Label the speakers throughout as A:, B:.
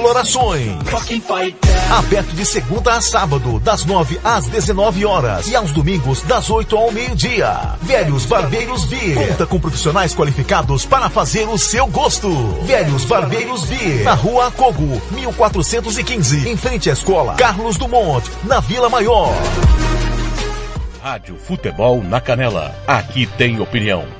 A: Colorações. Aberto de segunda a sábado, das 9 às 19 horas e aos domingos, das 8 ao meio-dia. Velhos Barbeiros Beer. Conta com profissionais qualificados para fazer o seu gosto. Velhos Barbeiros Beer. Na rua Cogo, 1415. Em frente à escola Carlos Dumont, na Vila Maior.
B: Rádio Futebol na Canela. Aqui tem opinião.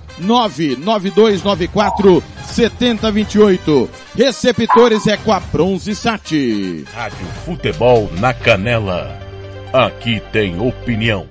C: 99294 7028. Receptores é com a Bronze Sat.
B: Rádio Futebol na Canela. Aqui tem opinião.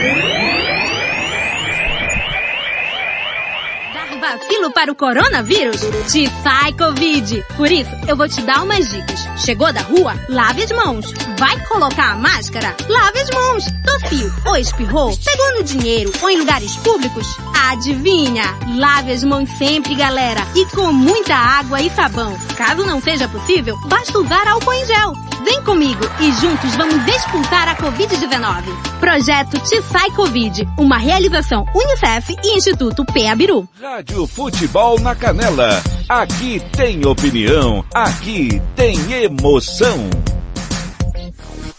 D: Vacilo para o coronavírus? Te sai Covid. Por isso, eu vou te dar umas dicas. Chegou da rua? Lave as mãos. Vai colocar a máscara? Lave as mãos. Tossiu ou espirrou? Pegou no dinheiro ou em lugares públicos? Adivinha? Lave as mãos sempre, galera. E com muita água e sabão. Caso não seja possível, basta usar álcool em gel. Vem comigo e juntos vamos expulsar a Covid-19. Projeto Te Sai Covid, uma realização Unicef e Instituto Peabiru.
E: Rádio Futebol na Canela. Aqui tem opinião, aqui tem emoção.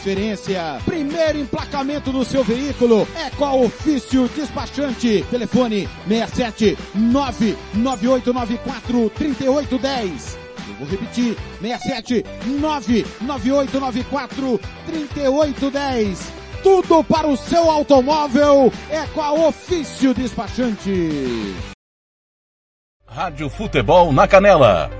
C: transferência, primeiro emplacamento do seu veículo é com a Ofício Despachante. Telefone 67 99894 3810. Eu vou repetir, 67 99894 3810. Tudo para o seu automóvel é com a Ofício Despachante.
B: Rádio Futebol na Canela.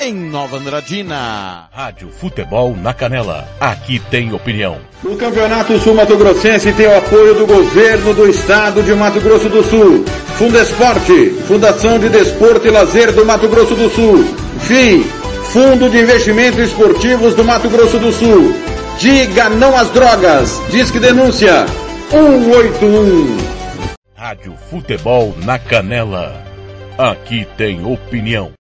C: em Nova Andradina.
B: Rádio Futebol na Canela. Aqui tem opinião.
F: O Campeonato Sul Mato Grossense tem o apoio do governo do estado de Mato Grosso do Sul. Fundesporte, Fundação de Desporto e Lazer do Mato Grosso do Sul. FII, Fundo de Investimentos Esportivos do Mato Grosso do Sul. Diga não às drogas. Disque denúncia 181.
B: Rádio Futebol na Canela. Aqui tem opinião.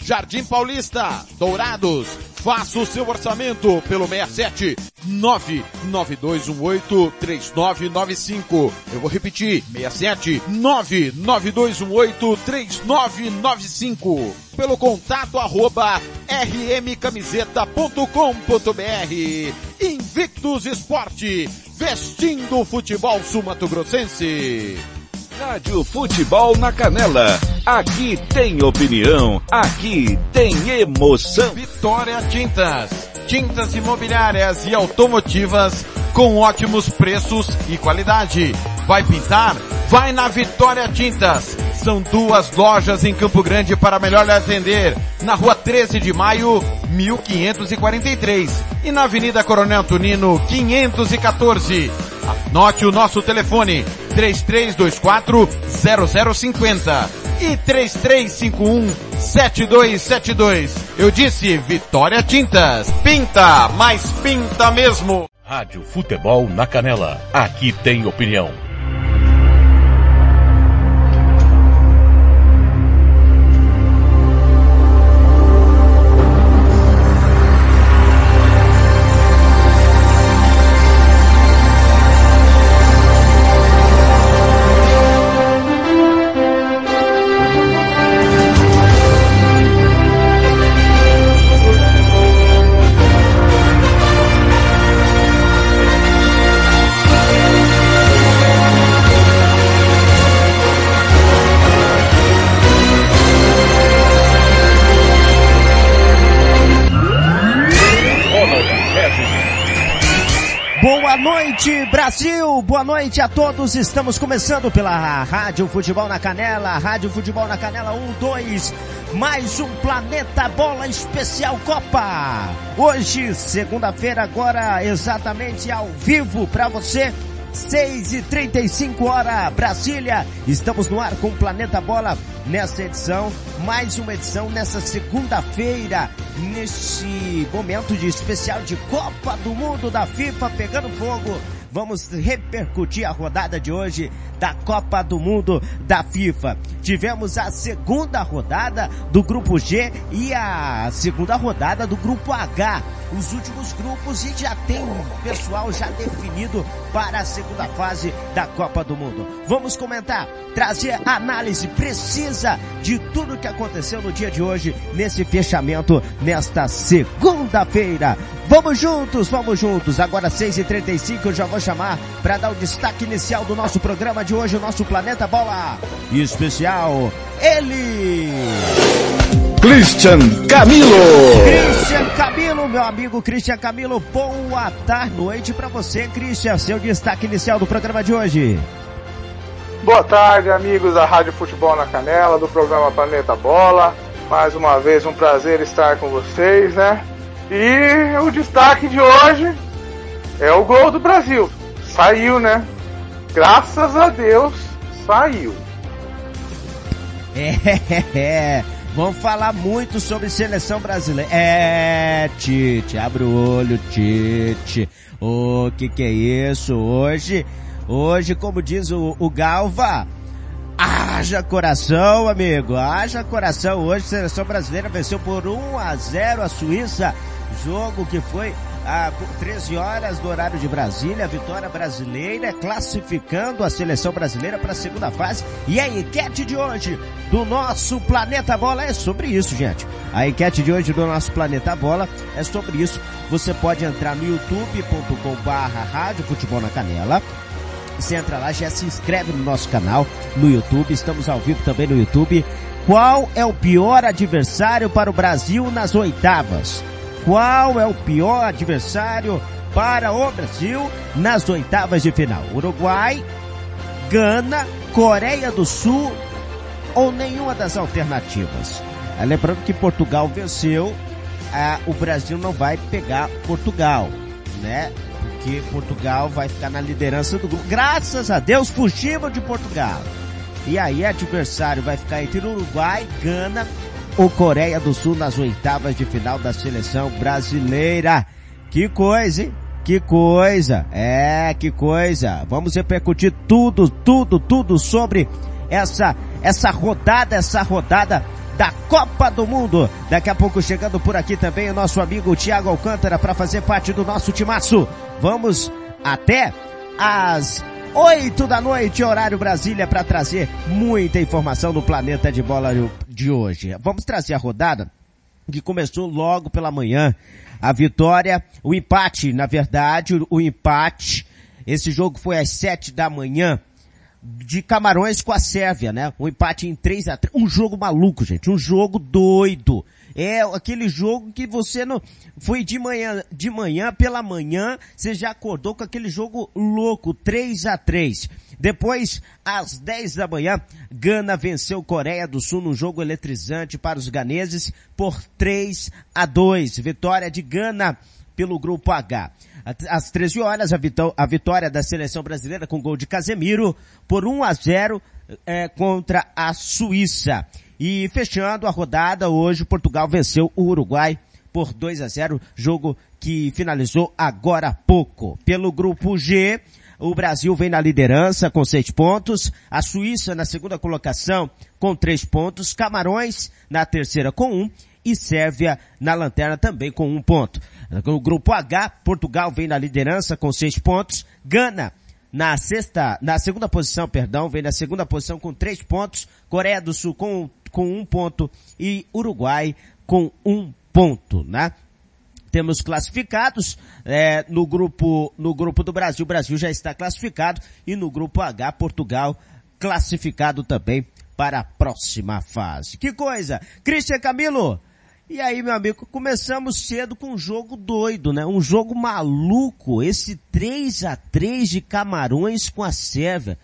C: Jardim Paulista, Dourados. Faça o seu orçamento pelo 67 99218 3995. Eu vou repetir, 67 99218 3995. Pelo contato arroba rmcamiseta.com.br. Invictus Esporte, vestindo o futebol sumatogrossense.
E: Rádio Futebol na Canela. Aqui tem opinião, aqui tem emoção.
C: Vitória Tintas. Tintas imobiliárias e automotivas com ótimos preços e qualidade. Vai pintar? Vai na Vitória Tintas. São duas lojas em Campo Grande para melhor lhe atender. Na rua 13 de maio, 1543. E na Avenida Coronel Tunino, 514. Anote o nosso telefone 3324 0050 e 3351 7272. Eu disse Vitória Tintas. Pinta, mas pinta mesmo.
B: Rádio Futebol na Canela. Aqui tem opinião.
G: Boa noite a todos. Estamos começando pela Rádio Futebol na Canela, Rádio Futebol na Canela 1, 2, mais um Planeta Bola Especial Copa. Hoje, segunda-feira, agora exatamente ao vivo para você. 6 e 35 hora Brasília. Estamos no ar com o Planeta Bola nessa edição, mais uma edição nessa segunda-feira, neste momento de especial de Copa do Mundo da FIFA pegando fogo. Vamos repercutir a rodada de hoje da Copa do Mundo da FIFA. Tivemos a segunda rodada do grupo G e a segunda rodada do grupo H. Os últimos grupos e já tem pessoal já definido para a segunda fase da Copa do Mundo. Vamos comentar, trazer análise precisa de tudo que aconteceu no dia de hoje, nesse fechamento, nesta segunda-feira. Vamos juntos, vamos juntos. Agora 6h35 eu já vou chamar para dar o destaque inicial do nosso programa de hoje, o nosso Planeta Bola especial. Ele!
E: Christian Camilo.
G: Christian Camilo, meu amigo Christian Camilo, boa tarde, noite para você, Christian. Seu destaque inicial do programa de hoje.
H: Boa tarde, amigos da Rádio Futebol na Canela, do programa Planeta Bola. Mais uma vez um prazer estar com vocês, né? E o destaque de hoje é o gol do Brasil. Saiu, né? Graças a Deus, saiu.
G: É, vamos falar muito sobre seleção brasileira. É, Tite, abre o olho, Tite. O que que é isso? Hoje, hoje, como diz o, o Galva, haja coração, amigo, haja coração. Hoje, a seleção brasileira venceu por 1 a 0 a Suíça. Jogo que foi a 13 horas do horário de Brasília, vitória brasileira classificando a seleção brasileira para a segunda fase. E a enquete de hoje do nosso Planeta Bola é sobre isso, gente. A enquete de hoje do nosso Planeta Bola é sobre isso. Você pode entrar no youtube.com barra rádio futebol na canela. Você entra lá, já se inscreve no nosso canal no YouTube. Estamos ao vivo também no YouTube. Qual é o pior adversário para o Brasil nas oitavas? Qual é o pior adversário para o Brasil nas oitavas de final? Uruguai, Gana, Coreia do Sul ou nenhuma das alternativas? Lembrando que Portugal venceu, ah, o Brasil não vai pegar Portugal, né? Porque Portugal vai ficar na liderança do grupo. Graças a Deus fugimos de Portugal. E aí adversário vai ficar entre Uruguai, Gana ou Coreia do Sul nas oitavas de final da seleção brasileira. Que coisa, hein? Que coisa, é, que coisa. Vamos repercutir tudo, tudo, tudo sobre essa, essa rodada, essa rodada da Copa do Mundo. Daqui a pouco chegando por aqui também o nosso amigo Thiago Alcântara para fazer parte do nosso timaço. Vamos até às 8 da noite, horário Brasília, para trazer muita informação do planeta de bola de hoje. Vamos trazer a rodada que começou logo pela manhã. A vitória, o empate, na verdade, o empate. Esse jogo foi às 7 da manhã de Camarões com a Sérvia, né? Um empate em 3 a 3 Um jogo maluco, gente. Um jogo doido. É aquele jogo que você não, foi de manhã, de manhã pela manhã, você já acordou com aquele jogo louco, 3 a 3 Depois, às 10 da manhã, Gana venceu Coreia do Sul num jogo eletrizante para os ganeses por 3 a 2 Vitória de Gana pelo grupo H. Às 13 horas, a, vitória da seleção brasileira com gol de Casemiro por 1 a 0 é, contra a Suíça. E fechando a rodada, hoje Portugal venceu o Uruguai por 2 a 0, jogo que finalizou agora há pouco. Pelo grupo G, o Brasil vem na liderança com seis pontos, a Suíça na segunda colocação com três pontos, Camarões na terceira com um e Sérvia na lanterna também com um ponto. No grupo H, Portugal vem na liderança com seis pontos, Gana na sexta, na segunda posição, perdão, vem na segunda posição com três pontos, Coreia do Sul com, com um ponto e Uruguai com um ponto, né? Temos classificados é, no grupo no grupo do Brasil, o Brasil já está classificado e no grupo H, Portugal classificado também para a próxima fase. Que coisa! Cristian Camilo, e aí, meu amigo, começamos cedo com um jogo doido, né? Um jogo maluco, esse 3 a 3 de Camarões com a Sérvia.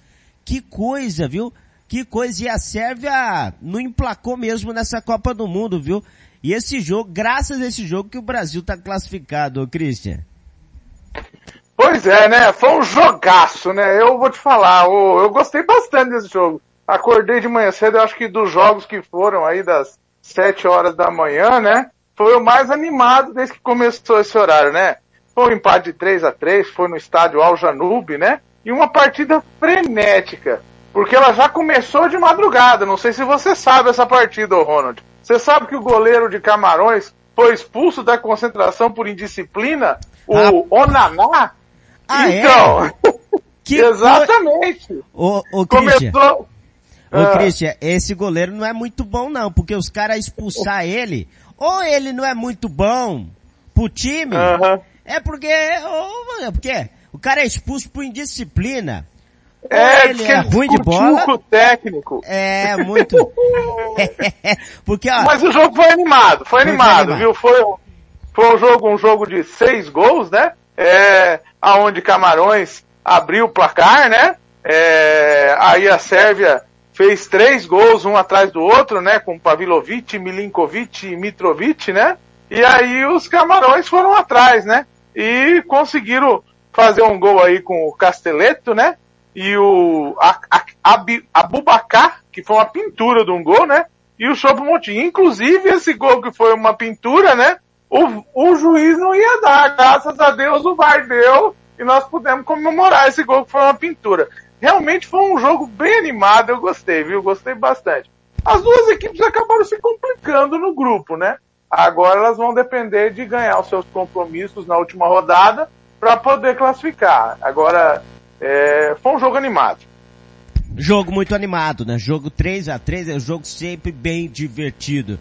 G: Que coisa, viu? Que coisa. E a Sérvia não emplacou mesmo nessa Copa do Mundo, viu? E esse jogo, graças a esse jogo que o Brasil tá classificado, Christian.
H: Pois é, né? Foi um jogaço, né? Eu vou te falar, eu gostei bastante desse jogo. Acordei de manhã cedo, eu acho que dos jogos que foram aí das sete horas da manhã, né? Foi o mais animado desde que começou esse horário, né? Foi um empate de 3 a 3 foi no estádio Al Janube, né? E uma partida frenética, porque ela já começou de madrugada. Não sei se você sabe essa partida, Ronald. Você sabe que o goleiro de Camarões foi expulso da concentração por indisciplina? O ah. Onaná?
G: Ah, é? então, é?
H: Que exatamente.
G: O, o Começou, Ô, ah. Christian, esse goleiro não é muito bom não, porque os caras expulsar ele, ou ele não é muito bom pro time, uh -huh. é porque, ou, é porque o cara é expulso por indisciplina.
H: É, ele é ruim de bola. técnico.
G: É, muito. porque, ó,
H: Mas o jogo foi animado, foi animado, animado, viu? Foi, foi um jogo, um jogo de seis gols, né? É, aonde Camarões abriu o placar, né? É, aí a Sérvia fez três gols um atrás do outro, né? Com Pavilovic, Milinkovic e Mitrovic, né? E aí os camarões foram atrás, né? E conseguiram fazer um gol aí com o Casteleto, né? E o Abubacar, que foi uma pintura de um gol, né? E o Chopo Montinho. Inclusive, esse gol que foi uma pintura, né? O, o juiz não ia dar. Graças a Deus o VAR deu e nós pudemos comemorar esse gol que foi uma pintura realmente foi um jogo bem animado, eu gostei, viu? Gostei bastante. As duas equipes acabaram se complicando no grupo, né? Agora elas vão depender de ganhar os seus compromissos na última rodada para poder classificar. Agora, é, foi um jogo animado.
G: Jogo muito animado, né? Jogo 3 a 3 é um jogo sempre bem divertido.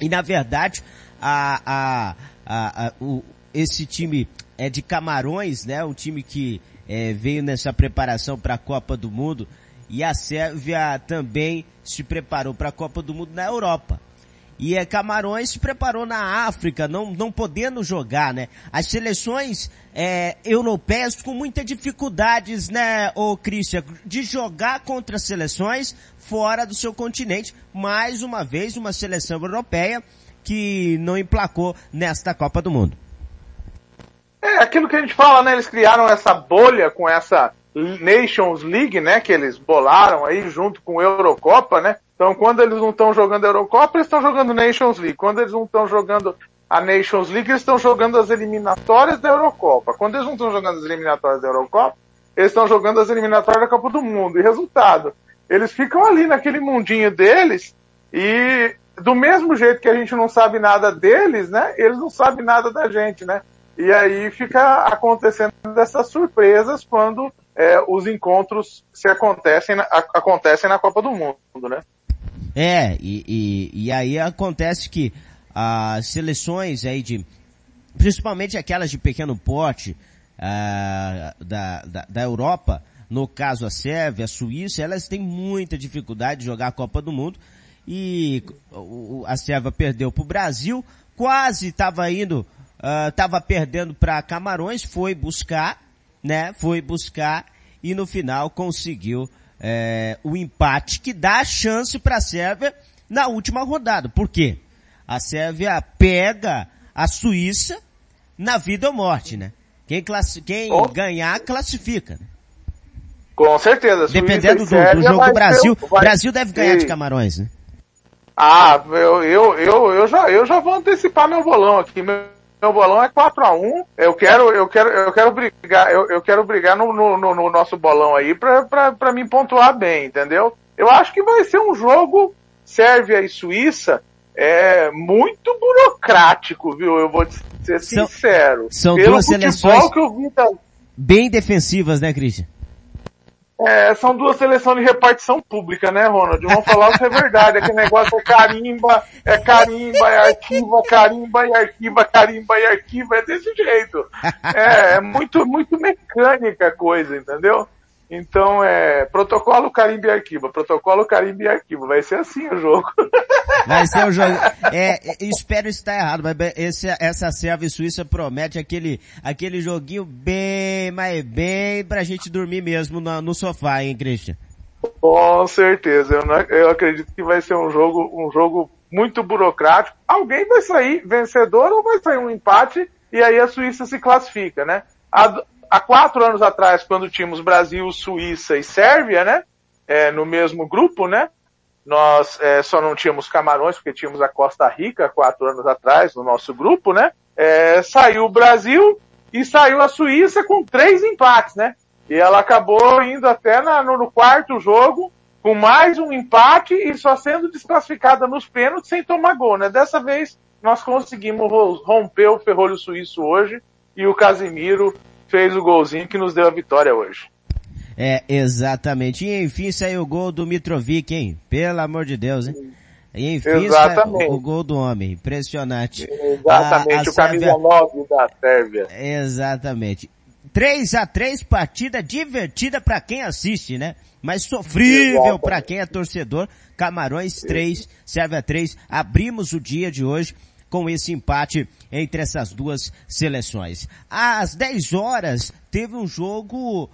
G: E na verdade, a, a, a, a o, esse time é de Camarões, né? Um time que é, veio nessa preparação para a Copa do Mundo e a Sérvia também se preparou para a Copa do Mundo na Europa. E é, Camarões se preparou na África, não, não podendo jogar, né? As seleções é, europeias com muitas dificuldades, né, ô Christian, de jogar contra seleções fora do seu continente. Mais uma vez, uma seleção europeia que não emplacou nesta Copa do Mundo.
H: É aquilo que a gente fala, né? Eles criaram essa bolha com essa Nations League, né? Que eles bolaram aí junto com a Eurocopa, né? Então quando eles não estão jogando Eurocopa, eles estão jogando Nations League. Quando eles não estão jogando a Nations League, eles estão jogando as eliminatórias da Eurocopa. Quando eles não estão jogando as eliminatórias da Eurocopa, eles estão jogando as eliminatórias da Copa do Mundo. E resultado, eles ficam ali naquele mundinho deles e do mesmo jeito que a gente não sabe nada deles, né? Eles não sabem nada da gente, né? E aí fica acontecendo essas surpresas quando é, os encontros se acontecem, acontecem na Copa do Mundo, né?
G: É, e, e, e aí acontece que as seleções aí de, principalmente aquelas de pequeno porte, uh, da, da, da Europa, no caso a Sérvia, a Suíça, elas têm muita dificuldade de jogar a Copa do Mundo e a Sérvia perdeu para o Brasil, quase estava indo, estava uh, perdendo para Camarões, foi buscar, né? Foi buscar e no final conseguiu é, o empate que dá a chance para a Sérvia na última rodada. Por quê? A Sérvia pega a Suíça na vida ou morte, né? Quem, quem oh. ganhar, classifica.
H: Com certeza.
G: Dependendo do, do, jogo do Brasil, o Brasil deve ganhar de Camarões, né?
H: Ah, eu, eu, eu, eu, já, eu já vou antecipar meu bolão aqui. Meu, meu bolão é 4 a 1 Eu quero, eu quero, eu quero brigar, eu, eu quero brigar no, no, no nosso bolão aí pra, pra, pra me pontuar bem, entendeu? Eu acho que vai ser um jogo Sérvia e Suíça é muito burocrático, viu? Eu vou ser sincero.
G: São, são duas seleções da... bem defensivas, né, Christian?
H: É, são duas seleções de repartição pública, né, Ronald? Vamos falar que é verdade. Aquele negócio é carimba, é carimba, é arquiva, carimba e arquiva, carimba e arquiva. É desse jeito. É, é muito, muito mecânica a coisa, entendeu? Então é protocolo carimbo e arquivo, protocolo carimbo e arquivo. Vai ser assim o jogo.
G: Vai ser o jogo. É, espero estar errado, mas esse, essa Sérvia e Suíça promete aquele, aquele joguinho bem, mas bem pra gente dormir mesmo no, no sofá, hein, Christian?
H: Com certeza. Eu, não, eu acredito que vai ser um jogo, um jogo muito burocrático. Alguém vai sair vencedor ou vai sair um empate e aí a Suíça se classifica, né? A, há quatro anos atrás, quando tínhamos Brasil, Suíça e Sérvia, né? É, no mesmo grupo, né? Nós é, só não tínhamos Camarões, porque tínhamos a Costa Rica quatro anos atrás no nosso grupo, né? É, saiu o Brasil e saiu a Suíça com três empates, né? E ela acabou indo até na, no, no quarto jogo com mais um empate e só sendo desclassificada nos pênaltis sem tomar gol, né? Dessa vez nós conseguimos romper o ferrolho suíço hoje e o Casimiro fez o golzinho que nos deu a vitória hoje.
G: É, exatamente. E enfim saiu o gol do Mitrovic, hein? Pelo amor de Deus, hein? E enfim exatamente. o gol do homem. Impressionante.
H: Exatamente, a, a o Sérvia... camisa 9 da Sérvia.
G: Exatamente. 3 a 3 partida divertida para quem assiste, né? Mas sofrível para quem é torcedor. Camarões 3, Sérvia 3. Abrimos o dia de hoje com esse empate entre essas duas seleções. Às 10 horas teve um jogo uh,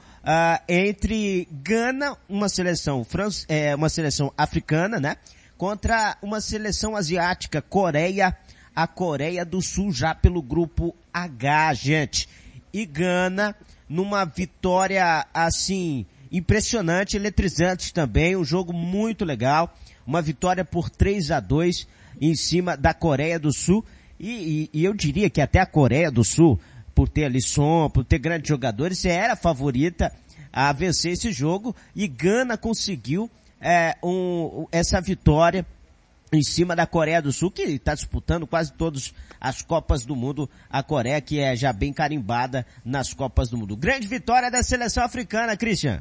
G: entre Gana, uma seleção france, é, uma seleção africana, né? Contra uma seleção asiática, Coreia, a Coreia do Sul já pelo grupo H, gente. E Gana numa vitória assim impressionante, eletrizante também, um jogo muito legal, uma vitória por 3 a 2 em cima da Coreia do Sul. E, e, e eu diria que até a Coreia do Sul, por ter ali som, por ter grandes jogadores, era a favorita a vencer esse jogo. E Gana conseguiu é, um, essa vitória em cima da Coreia do Sul, que está disputando quase todas as Copas do Mundo. A Coreia que é já bem carimbada nas Copas do Mundo. Grande vitória da seleção africana, Christian.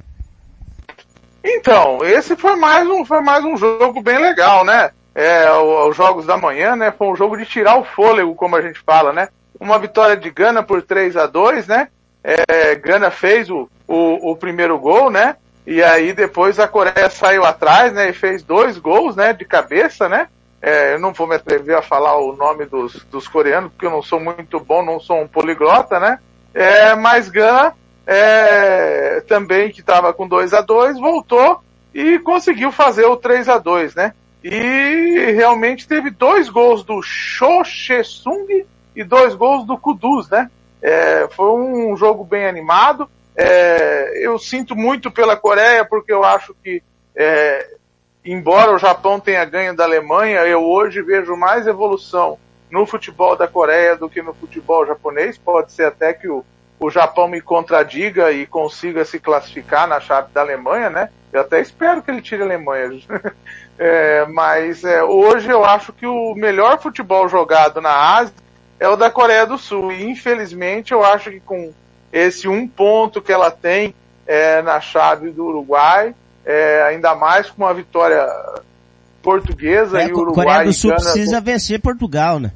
H: Então, esse foi mais um, foi mais um jogo bem legal, né? É, os jogos da manhã, né? Foi um jogo de tirar o fôlego, como a gente fala, né? Uma vitória de Gana por 3 a 2 né? É, Gana fez o, o, o, primeiro gol, né? E aí depois a Coreia saiu atrás, né? E fez dois gols, né? De cabeça, né? É, eu não vou me atrever a falar o nome dos, dos coreanos, porque eu não sou muito bom, não sou um poliglota, né? É, mas Gana, é, também que estava com 2 a 2 voltou e conseguiu fazer o 3 a 2 né? E realmente teve dois gols do Cho Sung e dois gols do Kudus, né? É, foi um jogo bem animado. É, eu sinto muito pela Coreia porque eu acho que, é, embora o Japão tenha ganho da Alemanha, eu hoje vejo mais evolução no futebol da Coreia do que no futebol japonês. Pode ser até que o, o Japão me contradiga e consiga se classificar na chave da Alemanha, né? Eu até espero que ele tire a Alemanha. é, mas é, hoje eu acho que o melhor futebol jogado na Ásia é o da Coreia do Sul. E infelizmente eu acho que com esse um ponto que ela tem é, na chave do Uruguai, é, ainda mais com uma vitória portuguesa
G: é,
H: e Uruguai.
G: Coreia do Sul precisa vencer Portugal, né?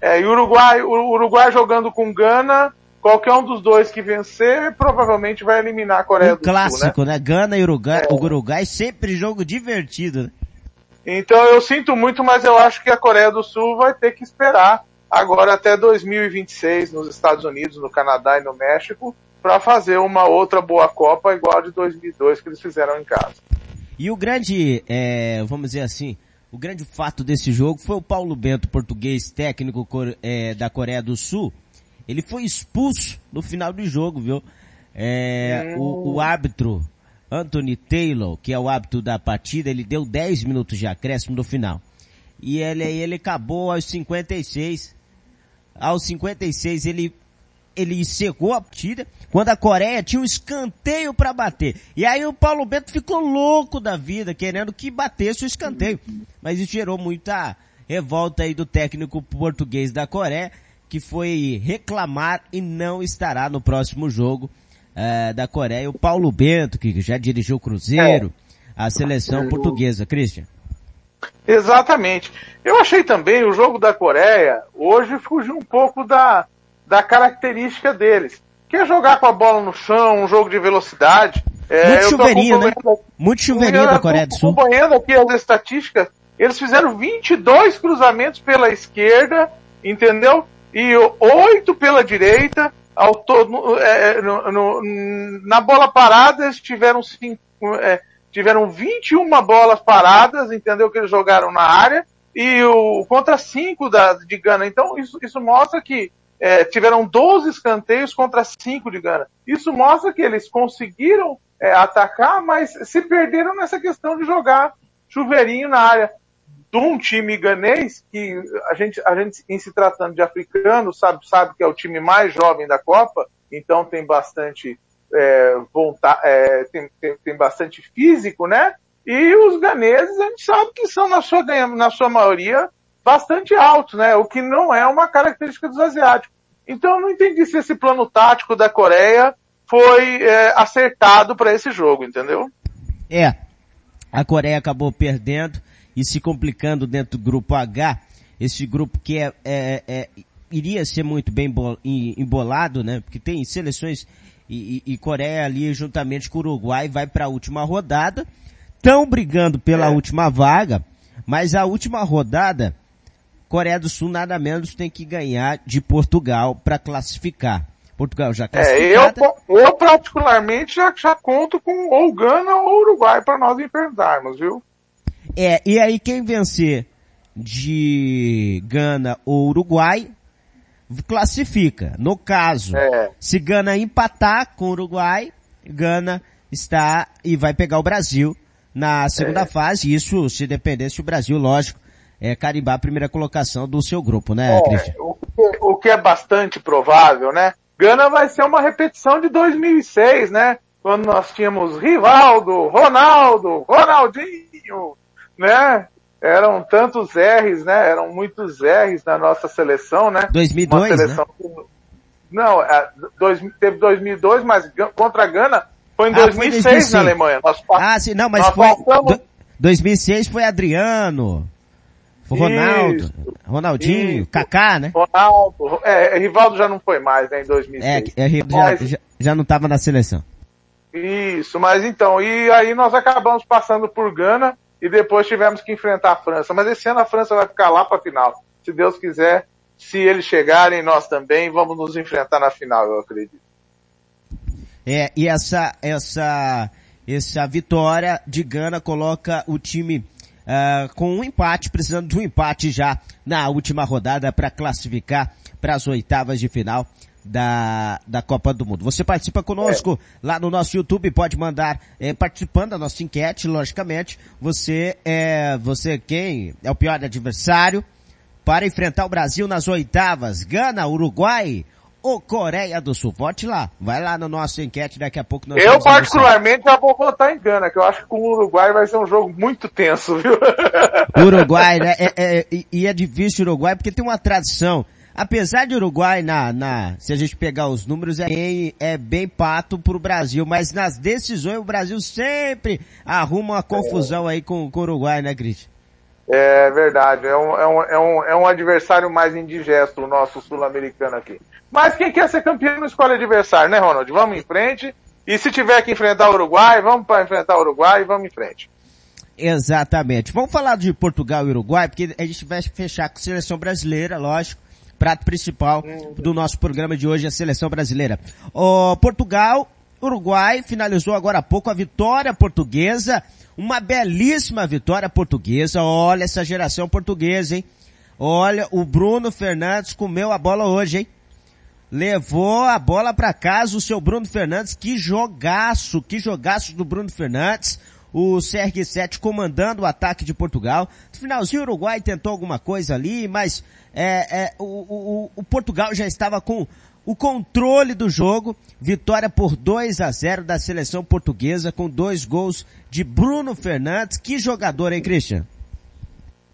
H: É, e Uruguai, Uruguai jogando com Gana, qualquer um dos dois que vencer, provavelmente vai eliminar a Coreia
G: um
H: do
G: clássico,
H: Sul. clássico,
G: né? Gana e Uruguai, é. Uruguai sempre jogo divertido, né?
H: Então eu sinto muito, mas eu acho que a Coreia do Sul vai ter que esperar agora até 2026 nos Estados Unidos, no Canadá e no México para fazer uma outra boa Copa igual a de 2002 que eles fizeram em casa.
G: E o grande, é, vamos dizer assim, o grande fato desse jogo foi o Paulo Bento, português técnico é, da Coreia do Sul. Ele foi expulso no final do jogo, viu? É, o, o árbitro Anthony Taylor, que é o árbitro da partida, ele deu 10 minutos de acréscimo no final. E ele, ele acabou aos 56. Aos 56 ele ele secou a partida, quando a Coreia tinha um escanteio para bater. E aí o Paulo Bento ficou louco da vida, querendo que batesse o escanteio. Mas isso gerou muita revolta aí do técnico português da Coreia, que foi reclamar e não estará no próximo jogo uh, da Coreia. O Paulo Bento, que já dirigiu o Cruzeiro, a seleção portuguesa. Christian.
H: Exatamente. Eu achei também o jogo da Coreia hoje fugiu um pouco da, da característica deles. Que é jogar com a bola no chão, um jogo de velocidade.
G: É, Muito chuveirinho, né? Muito chuveirinho da Coreia do Sul.
H: Acompanhando aqui as estatísticas, eles fizeram 22 cruzamentos pela esquerda, entendeu? E oito pela direita. Ao todo, é, no, no, na bola parada eles tiveram cinco, é, tiveram 21 bolas paradas, entendeu? Que eles jogaram na área e o contra cinco da, de Gana. Então isso, isso mostra que é, tiveram 12 escanteios contra 5 de Gana. Isso mostra que eles conseguiram é, atacar, mas se perderam nessa questão de jogar chuveirinho na área de um time ganês que a gente, a gente em se tratando de africano sabe, sabe que é o time mais jovem da Copa, então tem bastante é, vontade, é, tem, tem, tem, bastante físico, né? E os ganeses a gente sabe que são na sua, na sua maioria bastante alto, né? O que não é uma característica dos asiáticos. Então eu não entendi se esse plano tático da Coreia foi é, acertado para esse jogo, entendeu?
G: É. A Coreia acabou perdendo e se complicando dentro do grupo H. Esse grupo que é, é, é iria ser muito bem embolado, né? Porque tem seleções e, e, e Coreia ali juntamente com o Uruguai vai para a última rodada. Estão brigando pela é. última vaga, mas a última rodada Coreia do Sul nada menos tem que ganhar de Portugal para classificar. Portugal já classificado.
H: É, eu, eu particularmente já, já conto com ou Gana ou Uruguai para nós enfrentarmos, viu?
G: É, e aí quem vencer de Gana ou Uruguai classifica. No caso, é. se Gana empatar com o Uruguai, Gana está e vai pegar o Brasil na segunda é. fase. Isso se dependesse do Brasil, lógico, é, carimbar a primeira colocação do seu grupo, né, é, Cristian?
H: O, o, que é bastante provável, né? Gana vai ser uma repetição de 2006, né? Quando nós tínhamos Rivaldo, Ronaldo, Ronaldinho, né? Eram tantos R's, né? Eram muitos R's na nossa seleção, né?
G: 2002,
H: uma seleção
G: né?
H: Não, é, dois, teve 2002, mas contra a Gana foi em ah, 2006, 2006, na Alemanha.
G: Nós, ah, sim, não, mas foi... Passamos... 2006 foi Adriano, foi Ronaldo, Isso. Ronaldinho, Isso. Kaká, né?
H: Ronaldo, é, Rivaldo já não foi mais, né, em 2006.
G: É, é mas... já, já não estava na seleção.
H: Isso, mas então, e aí nós acabamos passando por Gana e depois tivemos que enfrentar a França. Mas esse ano a França vai ficar lá para a final. Se Deus quiser, se eles chegarem, nós também vamos nos enfrentar na final, eu acredito.
G: É, e essa, essa, essa vitória de Gana coloca o time uh, com um empate, precisando de um empate já na última rodada para classificar para as oitavas de final da, da Copa do Mundo. Você participa conosco é. lá no nosso YouTube, pode mandar é, participando da nossa enquete, logicamente. Você é você quem é o pior adversário para enfrentar o Brasil nas oitavas. Gana, Uruguai ou Coreia do Sul? Vote lá. Vai lá no nosso enquete, daqui a pouco nós
H: Eu particularmente já vou votar em Gana, que eu acho que com o Uruguai vai ser um jogo muito tenso, viu?
G: Uruguai, né? É, é, e é difícil o Uruguai porque tem uma tradição. Apesar de Uruguai na, na, se a gente pegar os números, é bem, é bem pato pro Brasil, mas nas decisões o Brasil sempre arruma uma confusão aí com, com o Uruguai, né, Cris?
H: É verdade, é um, é, um, é, um, é um adversário mais indigesto o nosso sul-americano aqui. Mas quem quer ser campeão não escolhe adversário, né, Ronald? Vamos em frente. E se tiver que enfrentar o Uruguai, vamos para enfrentar o Uruguai e vamos em frente.
G: Exatamente. Vamos falar de Portugal e Uruguai, porque a gente vai fechar com a seleção brasileira, lógico prato principal do nosso programa de hoje, a seleção brasileira. O Portugal, Uruguai finalizou agora há pouco a vitória portuguesa, uma belíssima vitória portuguesa. Olha essa geração portuguesa, hein? Olha, o Bruno Fernandes comeu a bola hoje, hein? Levou a bola para casa o seu Bruno Fernandes. Que jogaço, que jogaço do Bruno Fernandes o CR7 comandando o ataque de Portugal. No finalzinho o Uruguai tentou alguma coisa ali, mas é, é, o, o, o Portugal já estava com o controle do jogo. Vitória por 2 a 0 da seleção portuguesa com dois gols de Bruno Fernandes. Que jogador, hein, Christian?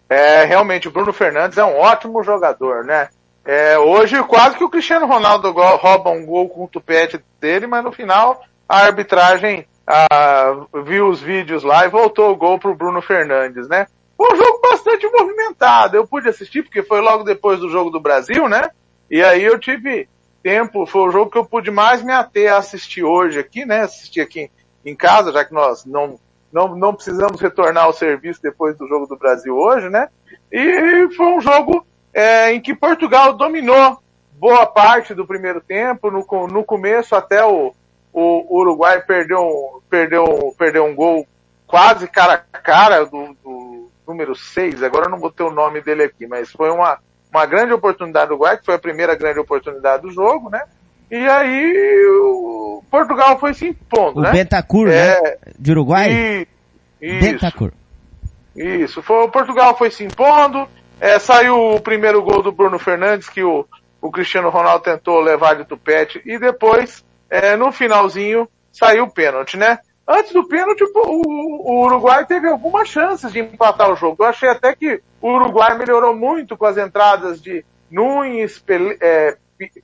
H: É, realmente, o Bruno Fernandes é um ótimo jogador, né? É, hoje quase que o Cristiano Ronaldo rouba um gol com o tupete dele, mas no final a arbitragem ah, viu os vídeos lá e voltou o gol pro Bruno Fernandes, né? Foi um jogo bastante movimentado. Eu pude assistir porque foi logo depois do jogo do Brasil, né? E aí eu tive tempo, foi o jogo que eu pude mais me ater a assistir hoje aqui, né? Assistir aqui em casa, já que nós não, não, não precisamos retornar ao serviço depois do jogo do Brasil hoje, né? E foi um jogo é, em que Portugal dominou boa parte do primeiro tempo, no, no começo até o, o Uruguai perdeu, perdeu, perdeu um gol quase cara a cara do, do número 6, agora eu não botei o nome dele aqui, mas foi uma, uma grande oportunidade do Uruguai, que foi a primeira grande oportunidade do jogo, né? E aí o Portugal foi se impondo,
G: o
H: né?
G: Bentacur, é, né? De Uruguai? E,
H: isso. Bentacur. Isso. Foi, o Portugal foi se impondo, é, saiu o primeiro gol do Bruno Fernandes, que o, o Cristiano Ronaldo tentou levar de tupete, e depois é, no finalzinho saiu o pênalti, né? Antes do pênalti, o, Uruguai teve algumas chances de empatar o jogo. Eu achei até que o Uruguai melhorou muito com as entradas de Nunes, Pel, é,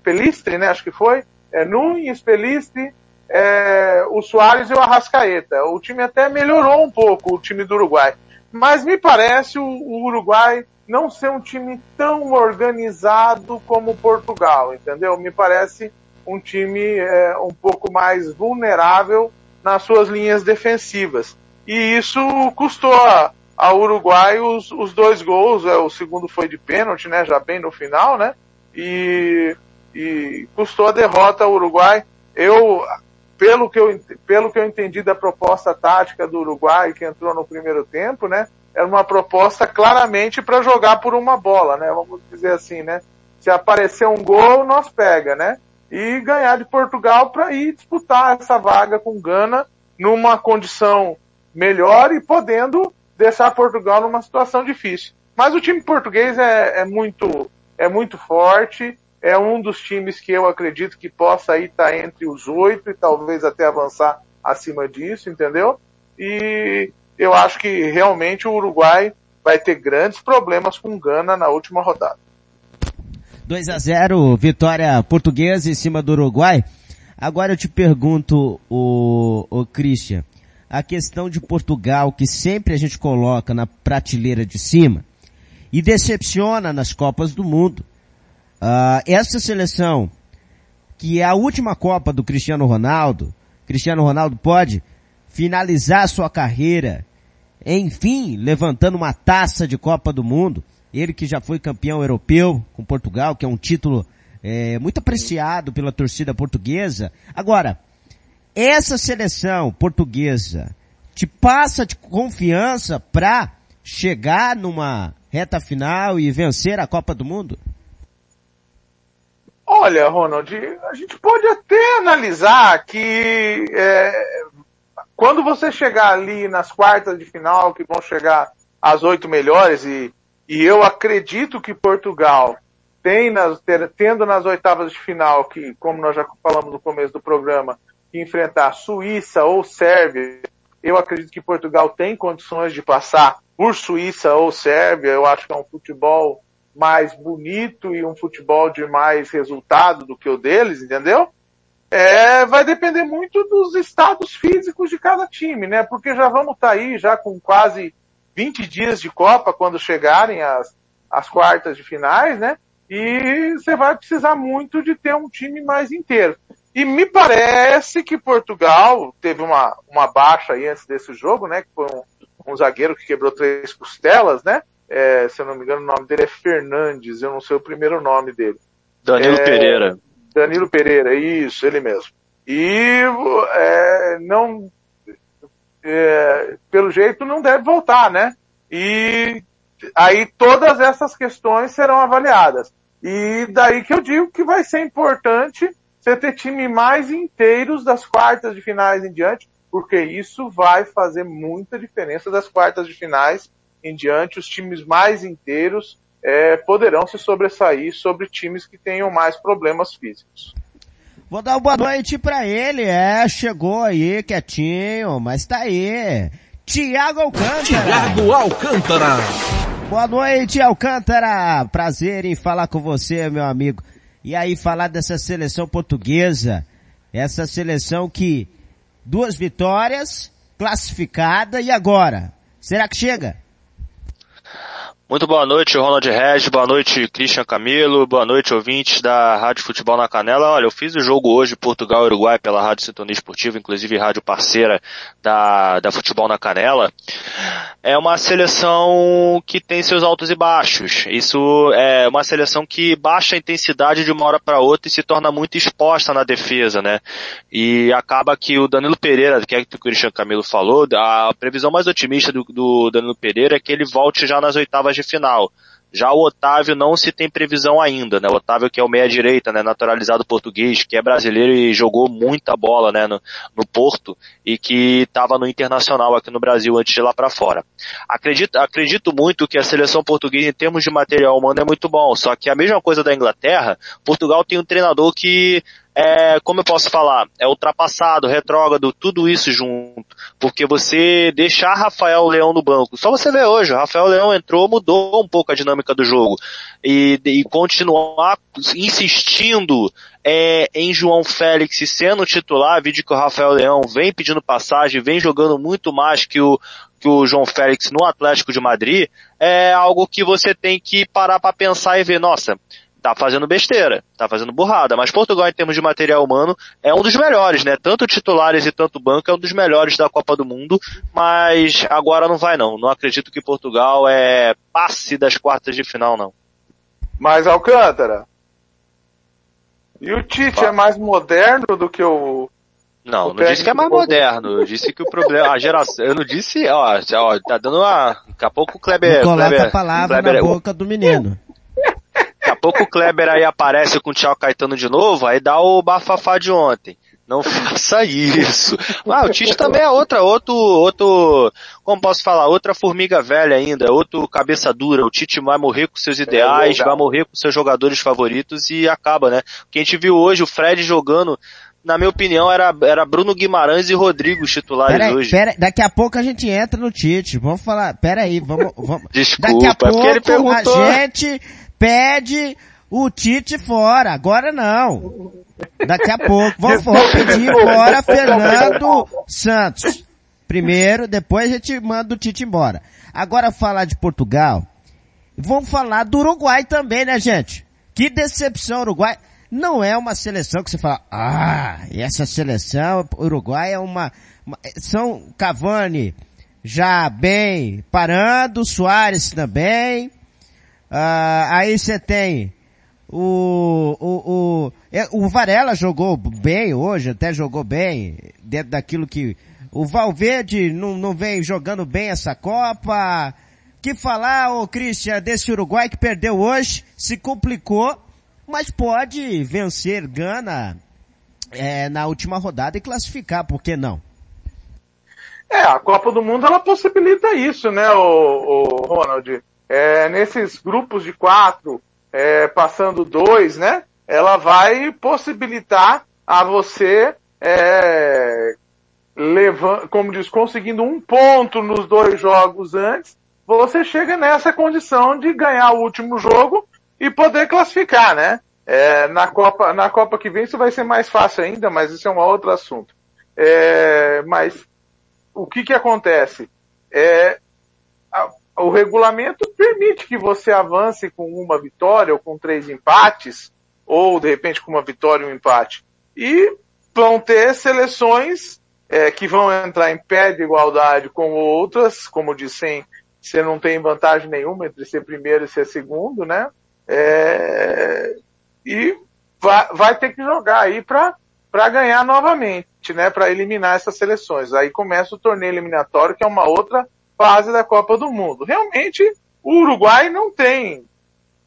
H: Pelistre, né? Acho que foi. É, Nunes, Pelistre, é, o Soares e o Arrascaeta. O time até melhorou um pouco, o time do Uruguai. Mas me parece o, o Uruguai não ser um time tão organizado como Portugal, entendeu? Me parece um time é, um pouco mais vulnerável nas suas linhas defensivas. E isso custou a, Uruguai os, os dois gols, é, o segundo foi de pênalti, né, já bem no final, né, e, e custou a derrota ao Uruguai. Eu, pelo que eu, pelo que eu entendi da proposta tática do Uruguai, que entrou no primeiro tempo, né, era uma proposta claramente para jogar por uma bola, né, vamos dizer assim, né, se aparecer um gol, nós pega, né, e ganhar de Portugal para ir disputar essa vaga com Gana numa condição melhor e podendo deixar Portugal numa situação difícil. Mas o time português é, é muito é muito forte, é um dos times que eu acredito que possa aí estar tá entre os oito e talvez até avançar acima disso, entendeu? E eu acho que realmente o Uruguai vai ter grandes problemas com Gana na última rodada.
G: 2 a 0 vitória portuguesa em cima do Uruguai. Agora eu te pergunto, o, o Christian, a questão de Portugal, que sempre a gente coloca na prateleira de cima, e decepciona nas Copas do Mundo. Uh, essa seleção, que é a última Copa do Cristiano Ronaldo, Cristiano Ronaldo pode finalizar sua carreira, enfim, levantando uma taça de Copa do Mundo. Ele que já foi campeão europeu com Portugal, que é um título é, muito apreciado pela torcida portuguesa. Agora, essa seleção portuguesa te passa de confiança para chegar numa reta final e vencer a Copa do Mundo?
H: Olha, Ronald, a gente pode até analisar que é, quando você chegar ali nas quartas de final, que vão chegar as oito melhores e E eu acredito que Portugal tem nas, tendo nas oitavas de final, que, como nós já falamos no começo do programa, enfrentar Suíça ou Sérvia, eu acredito que Portugal tem condições de passar por Suíça ou Sérvia. Eu acho que é um futebol mais bonito e um futebol de mais resultado do que o deles, entendeu? É, vai depender muito dos estados físicos de cada time, né? Porque já vamos estar tá aí já com quase 20 dias de Copa quando chegarem as, as quartas de finais, né? E você vai precisar muito de ter um time mais inteiro. E me parece que Portugal teve uma, uma baixa aí antes desse jogo, né? Que foi um, um zagueiro que quebrou três costelas, né? É, se eu não me engano, o nome dele é Fernandes, eu não sei o primeiro nome dele.
I: Danilo é, Pereira.
H: Danilo Pereira, isso, ele mesmo. E é, não, é, pelo jeito não deve voltar, né? E aí todas essas questões serão avaliadas. E daí que eu digo que vai ser importante você ter time mais inteiros das quartas de finais em diante, porque isso vai fazer muita diferença das quartas de finais em diante. Os times mais inteiros é, poderão se sobressair sobre times que tenham mais problemas físicos.
G: Vou dar uma boa noite para ele, é, chegou aí quietinho, mas tá aí. Tiago Alcântara.
B: Tiago Alcântara.
G: Boa noite, Alcântara. Prazer em falar com você, meu amigo. E aí falar dessa seleção portuguesa, essa seleção que duas vitórias, classificada e agora? Será que chega?
I: Muito boa noite, Ronald Regis, boa noite, Christian Camilo, boa noite, ouvintes da Rádio Futebol na Canela. Olha, eu fiz o jogo hoje Portugal-Uruguai pela Rádio Sintonia Esportiva, inclusive rádio parceira da, da Futebol na Canela. É uma seleção que tem seus altos e baixos. Isso é uma seleção que baixa a intensidade de uma hora para outra e se torna muito exposta na defesa, né? E acaba que o Danilo Pereira, que é que o Christian Camilo falou, a previsão mais otimista do, do Danilo Pereira é que ele volte já nas oitavas final. Já o Otávio não se tem previsão ainda, né? O Otávio que é o meia direita, né? Naturalizado português, que é brasileiro e jogou muita bola, né? No, no Porto e que estava no Internacional aqui no Brasil antes de ir lá para fora. Acredito, acredito muito que a seleção portuguesa em termos de material humano é muito bom, só que a mesma coisa da Inglaterra, Portugal tem um treinador que é, como eu posso falar, é ultrapassado, retrógrado, tudo isso junto. Porque você deixar Rafael Leão no banco, só você vê hoje, Rafael Leão entrou, mudou um pouco a dinâmica do jogo. E, e continuar insistindo é, em João Félix sendo titular, vídeo que o Rafael Leão vem pedindo passagem, vem jogando muito mais que o, que o João Félix no Atlético de Madrid, é algo que você tem que parar para pensar e ver, nossa, tá fazendo besteira, tá fazendo burrada. Mas Portugal, em termos de material humano, é um dos melhores, né? Tanto titulares e tanto banco é um dos melhores da Copa do Mundo, mas agora não vai não. Não acredito que Portugal é passe das quartas de final, não.
H: Mas Alcântara. E o Tite é mais moderno do que o.
I: Não, o não disse que é mais moderno. Eu disse que o problema, a geração, eu não disse, ó, ó tá dando uma, daqui a pouco o Kleber,
G: coloca
I: Kleber,
G: a palavra Kleber, na boca do menino.
I: Pouco o Kleber aí aparece com o Tchau Caetano de novo, aí dá o bafafá de ontem. Não faça isso. Ah, o Tite também é outra, outro, outro, como posso falar, outra formiga velha ainda, outro cabeça dura. O Tite vai morrer com seus ideais, é vai morrer com seus jogadores favoritos e acaba, né? O que a gente viu hoje, o Fred jogando, na minha opinião, era, era Bruno Guimarães e Rodrigo os titulares
G: pera aí,
I: hoje.
G: Pera, daqui a pouco a gente entra no Tite. Vamos falar, pera aí, vamos, vamos.
I: Desculpa,
G: daqui a
I: é
G: pouco
I: ele perguntou.
G: a gente pede o Tite fora. Agora não. Daqui a pouco. Vamos, vamos pedir fora Fernando Santos. Primeiro, depois a gente manda o Tite embora. Agora falar de Portugal. Vamos falar do Uruguai também, né, gente? Que decepção, Uruguai. Não é uma seleção que você fala, ah, essa seleção, Uruguai é uma, uma são Cavani já bem parando, Soares também, Uh, aí você tem o, o, o, é, o Varela jogou bem hoje, até jogou bem, dentro daquilo que, o Valverde não, não vem jogando bem essa Copa. Que falar, ô Christian, desse Uruguai que perdeu hoje, se complicou, mas pode vencer Gana é, na última rodada e classificar, por que não?
H: É, a Copa do Mundo ela possibilita isso, né, o, o Ronald? É, nesses grupos de quatro, é, passando dois, né? Ela vai possibilitar a você, é, levando, como diz, conseguindo um ponto nos dois jogos antes, você chega nessa condição de ganhar o último jogo e poder classificar, né? É, na Copa, na Copa que vem isso vai ser mais fácil ainda, mas isso é um outro assunto. É, mas o que que acontece? É, o regulamento permite que você avance com uma vitória ou com três empates, ou de repente com uma vitória e um empate. E vão ter seleções é, que vão entrar em pé de igualdade com outras, como disse, você não tem vantagem nenhuma entre ser primeiro e ser segundo, né? É, e vai, vai, ter que jogar aí para ganhar novamente, né? Para eliminar essas seleções. Aí começa o torneio eliminatório, que é uma outra fase da Copa do Mundo. Realmente, o Uruguai não tem,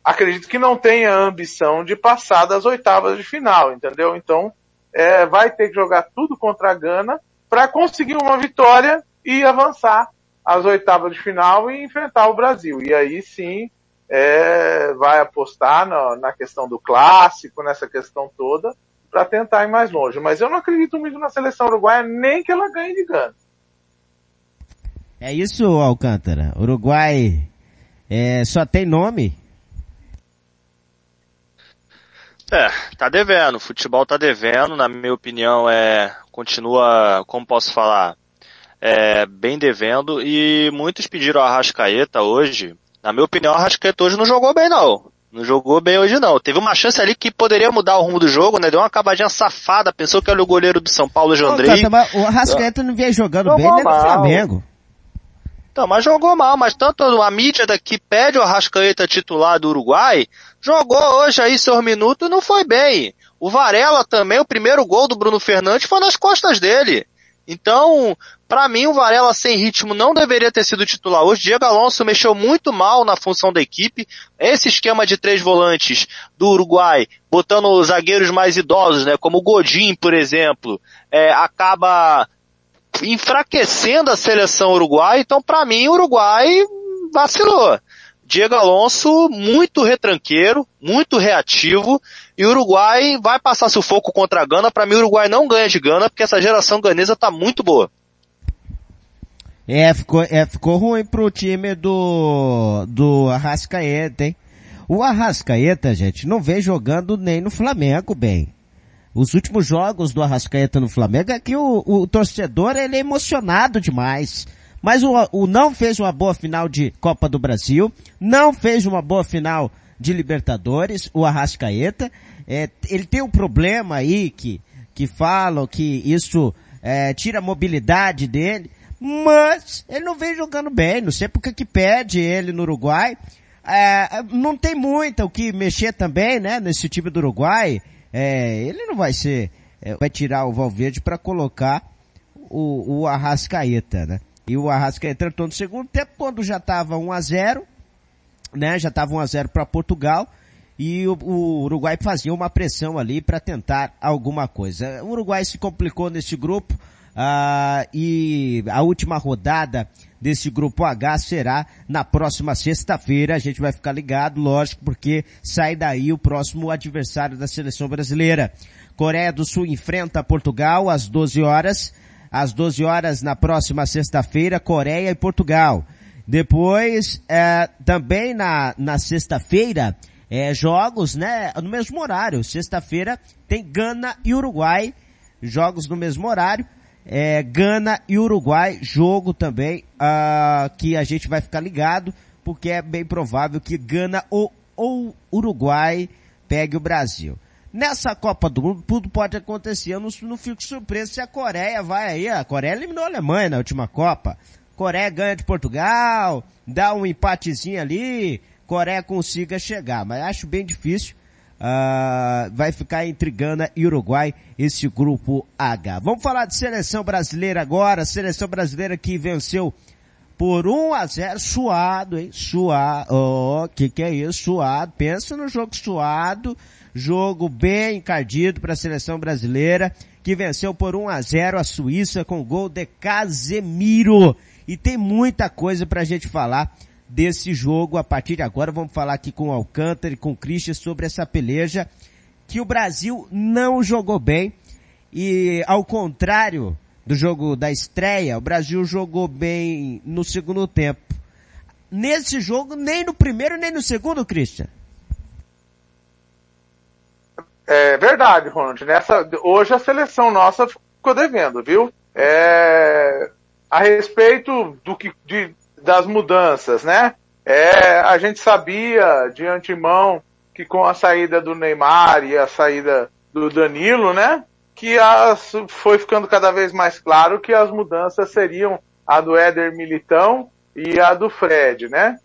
H: acredito que não tenha ambição de passar das oitavas de final, entendeu? Então, é, vai ter que jogar tudo contra a Gana para conseguir uma vitória e avançar às oitavas de final e enfrentar o Brasil. E aí sim, é, vai apostar na, na questão do clássico, nessa questão toda, para tentar ir mais longe. Mas eu não acredito muito na seleção uruguaia, nem que ela ganhe de Gana.
G: É isso, Alcântara. Uruguai é, só tem nome?
I: É, tá devendo. O futebol tá devendo, na minha opinião, é continua, como posso falar, é, bem devendo. E muitos pediram a Arrascaeta hoje. Na minha opinião, a Arrascaeta hoje não jogou bem, não. Não jogou bem hoje não. Teve uma chance ali que poderia mudar o rumo do jogo, né? Deu uma acabadinha safada, pensou que era o goleiro do São Paulo, Jandrei.
G: o Arrascaeta não vinha jogando bem, nem no Flamengo.
I: Então, mas jogou mal, mas tanto a mídia daqui pede o Arrascaeta titular do Uruguai, jogou hoje aí seus minutos e não foi bem. O Varela também, o primeiro gol do Bruno Fernandes foi nas costas dele. Então, para mim, o Varela sem ritmo não deveria ter sido titular hoje. Diego Alonso mexeu muito mal na função da equipe. Esse esquema de três volantes do Uruguai, botando zagueiros mais idosos, né, como o Godin, por exemplo, é, acaba enfraquecendo a seleção uruguaia, então para mim o Uruguai vacilou. Diego Alonso muito retranqueiro, muito reativo, e o Uruguai vai passar sufoco contra a Gana. Para mim o Uruguai não ganha de Gana, porque essa geração ganesa tá muito boa.
G: É, ficou, é, ficou ruim pro time do, do Arrascaeta, hein? O Arrascaeta, gente, não vem jogando nem no Flamengo bem. Os últimos jogos do Arrascaeta no Flamengo é que o, o torcedor ele é emocionado demais. Mas o, o não fez uma boa final de Copa do Brasil, não fez uma boa final de Libertadores, o Arrascaeta. É, ele tem um problema aí que, que falam que isso é, tira a mobilidade dele, mas ele não vem jogando bem, não sei porque que pede ele no Uruguai. É, não tem muito o que mexer também, né, nesse time do Uruguai é, ele não vai ser, é, vai tirar o Valverde para colocar o, o Arrascaeta, né? E o Arrascaeta entrou no segundo tempo quando já estava 1 a 0 né? Já estava 1 a 0 para Portugal e o, o, Uruguai fazia uma pressão ali para tentar alguma coisa. O Uruguai se complicou nesse grupo ah, e a última rodada desse grupo H será na próxima sexta-feira. A gente vai ficar ligado, lógico, porque sai daí o próximo adversário da seleção brasileira. Coreia do Sul enfrenta Portugal às 12 horas. Às 12 horas na próxima sexta-feira, Coreia e Portugal. Depois, é, também na, na sexta-feira, é, jogos, né, no mesmo horário. Sexta-feira tem Gana e Uruguai, jogos no mesmo horário é, Gana e Uruguai, jogo também uh, que a gente vai ficar ligado, porque é bem provável que Gana ou, ou Uruguai pegue o Brasil. Nessa Copa do Mundo, tudo pode acontecer. Eu não, não fico surpreso se a Coreia vai aí. A Coreia eliminou a Alemanha na última Copa. Coreia ganha de Portugal, dá um empatezinho ali, Coreia consiga chegar. Mas acho bem difícil Uh, vai ficar entre Gana e Uruguai esse grupo H. Vamos falar de seleção brasileira agora, seleção brasileira que venceu por 1 a 0 suado, hein? Suado. Oh, que que é isso? Suado. Pensa no jogo suado, jogo bem encardido para a seleção brasileira que venceu por 1 a 0 a Suíça com gol de Casemiro. E tem muita coisa pra gente falar desse jogo. A partir de agora vamos falar aqui com o Alcântara e com o Christian sobre essa peleja que o Brasil não jogou bem e ao contrário do jogo da estreia, o Brasil jogou bem no segundo tempo. Nesse jogo, nem no primeiro nem no segundo, Christian.
H: É verdade, Ronald. Nessa, hoje a seleção nossa ficou devendo, viu? É, a respeito do que, de, das mudanças, né? É, a gente sabia de antemão que com a saída do Neymar e a saída do Danilo, né? Que as, foi ficando cada vez mais claro que as mudanças seriam a do Éder Militão e a do Fred, né?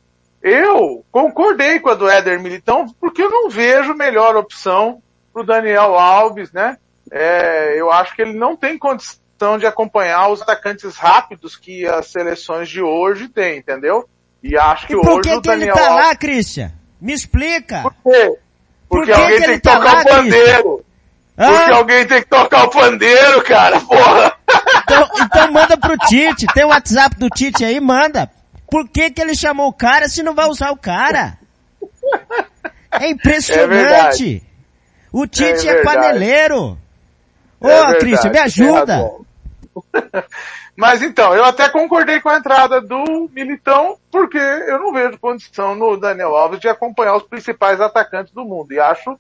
H: Eu concordei com a do Éder Militão porque eu não vejo melhor opção para o Daniel Alves, né? É, eu acho que ele não tem condição de acompanhar os atacantes rápidos que as seleções de hoje têm, entendeu? E acho que
G: e por
H: hoje
G: que
H: o
G: que ele
H: Daniel
G: tá lá, Christian? Me explica.
H: Por quê?
G: Por
H: Porque
G: que
H: alguém
G: que
H: tem que
G: tá
H: tocar
G: lá,
H: o pandeiro.
G: Hã?
H: Porque alguém tem que tocar o pandeiro, cara, porra.
G: Então, então manda pro Tite. Tem o WhatsApp do Tite aí? Manda. Por que que ele chamou o cara se não vai usar o cara? É impressionante. o Tite
H: É
G: é, paneleiro. Ô,
H: É
G: Christian, me ajuda.
H: Mas então, eu até concordei com a entrada do Militão, porque eu não vejo condição no Daniel Alves de acompanhar os principais atacantes do mundo. E acho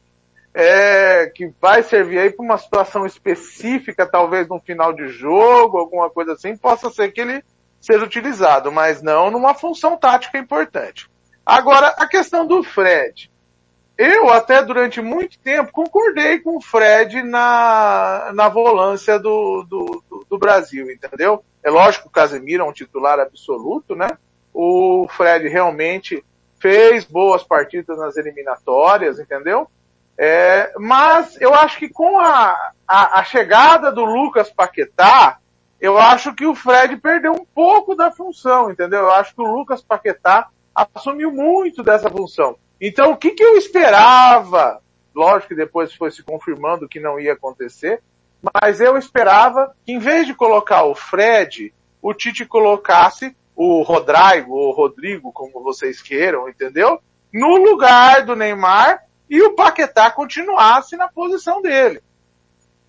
H: é, que vai servir aí para uma situação específica, talvez no final de jogo, alguma coisa assim, possa ser que ele seja utilizado, mas não numa função tática importante. Agora, a questão do Fred. Eu até durante muito tempo concordei com o Fred na, na volância do, do, do, Brasil, entendeu? É lógico que o Casemiro é um titular absoluto, né? O Fred realmente fez boas partidas nas eliminatórias, entendeu? É, mas eu acho que com a, a, a chegada do Lucas Paquetá, eu acho que o Fred perdeu um pouco da função, entendeu? Eu acho que o Lucas Paquetá assumiu muito dessa função. Então, o que, que eu esperava? Lógico que depois foi se confirmando que não ia acontecer, mas eu esperava que em vez de colocar o Fred, o Tite colocasse o Rodrigo, ou Rodrigo, como vocês queiram, entendeu? No lugar do Neymar e o Paquetá continuasse na posição dele.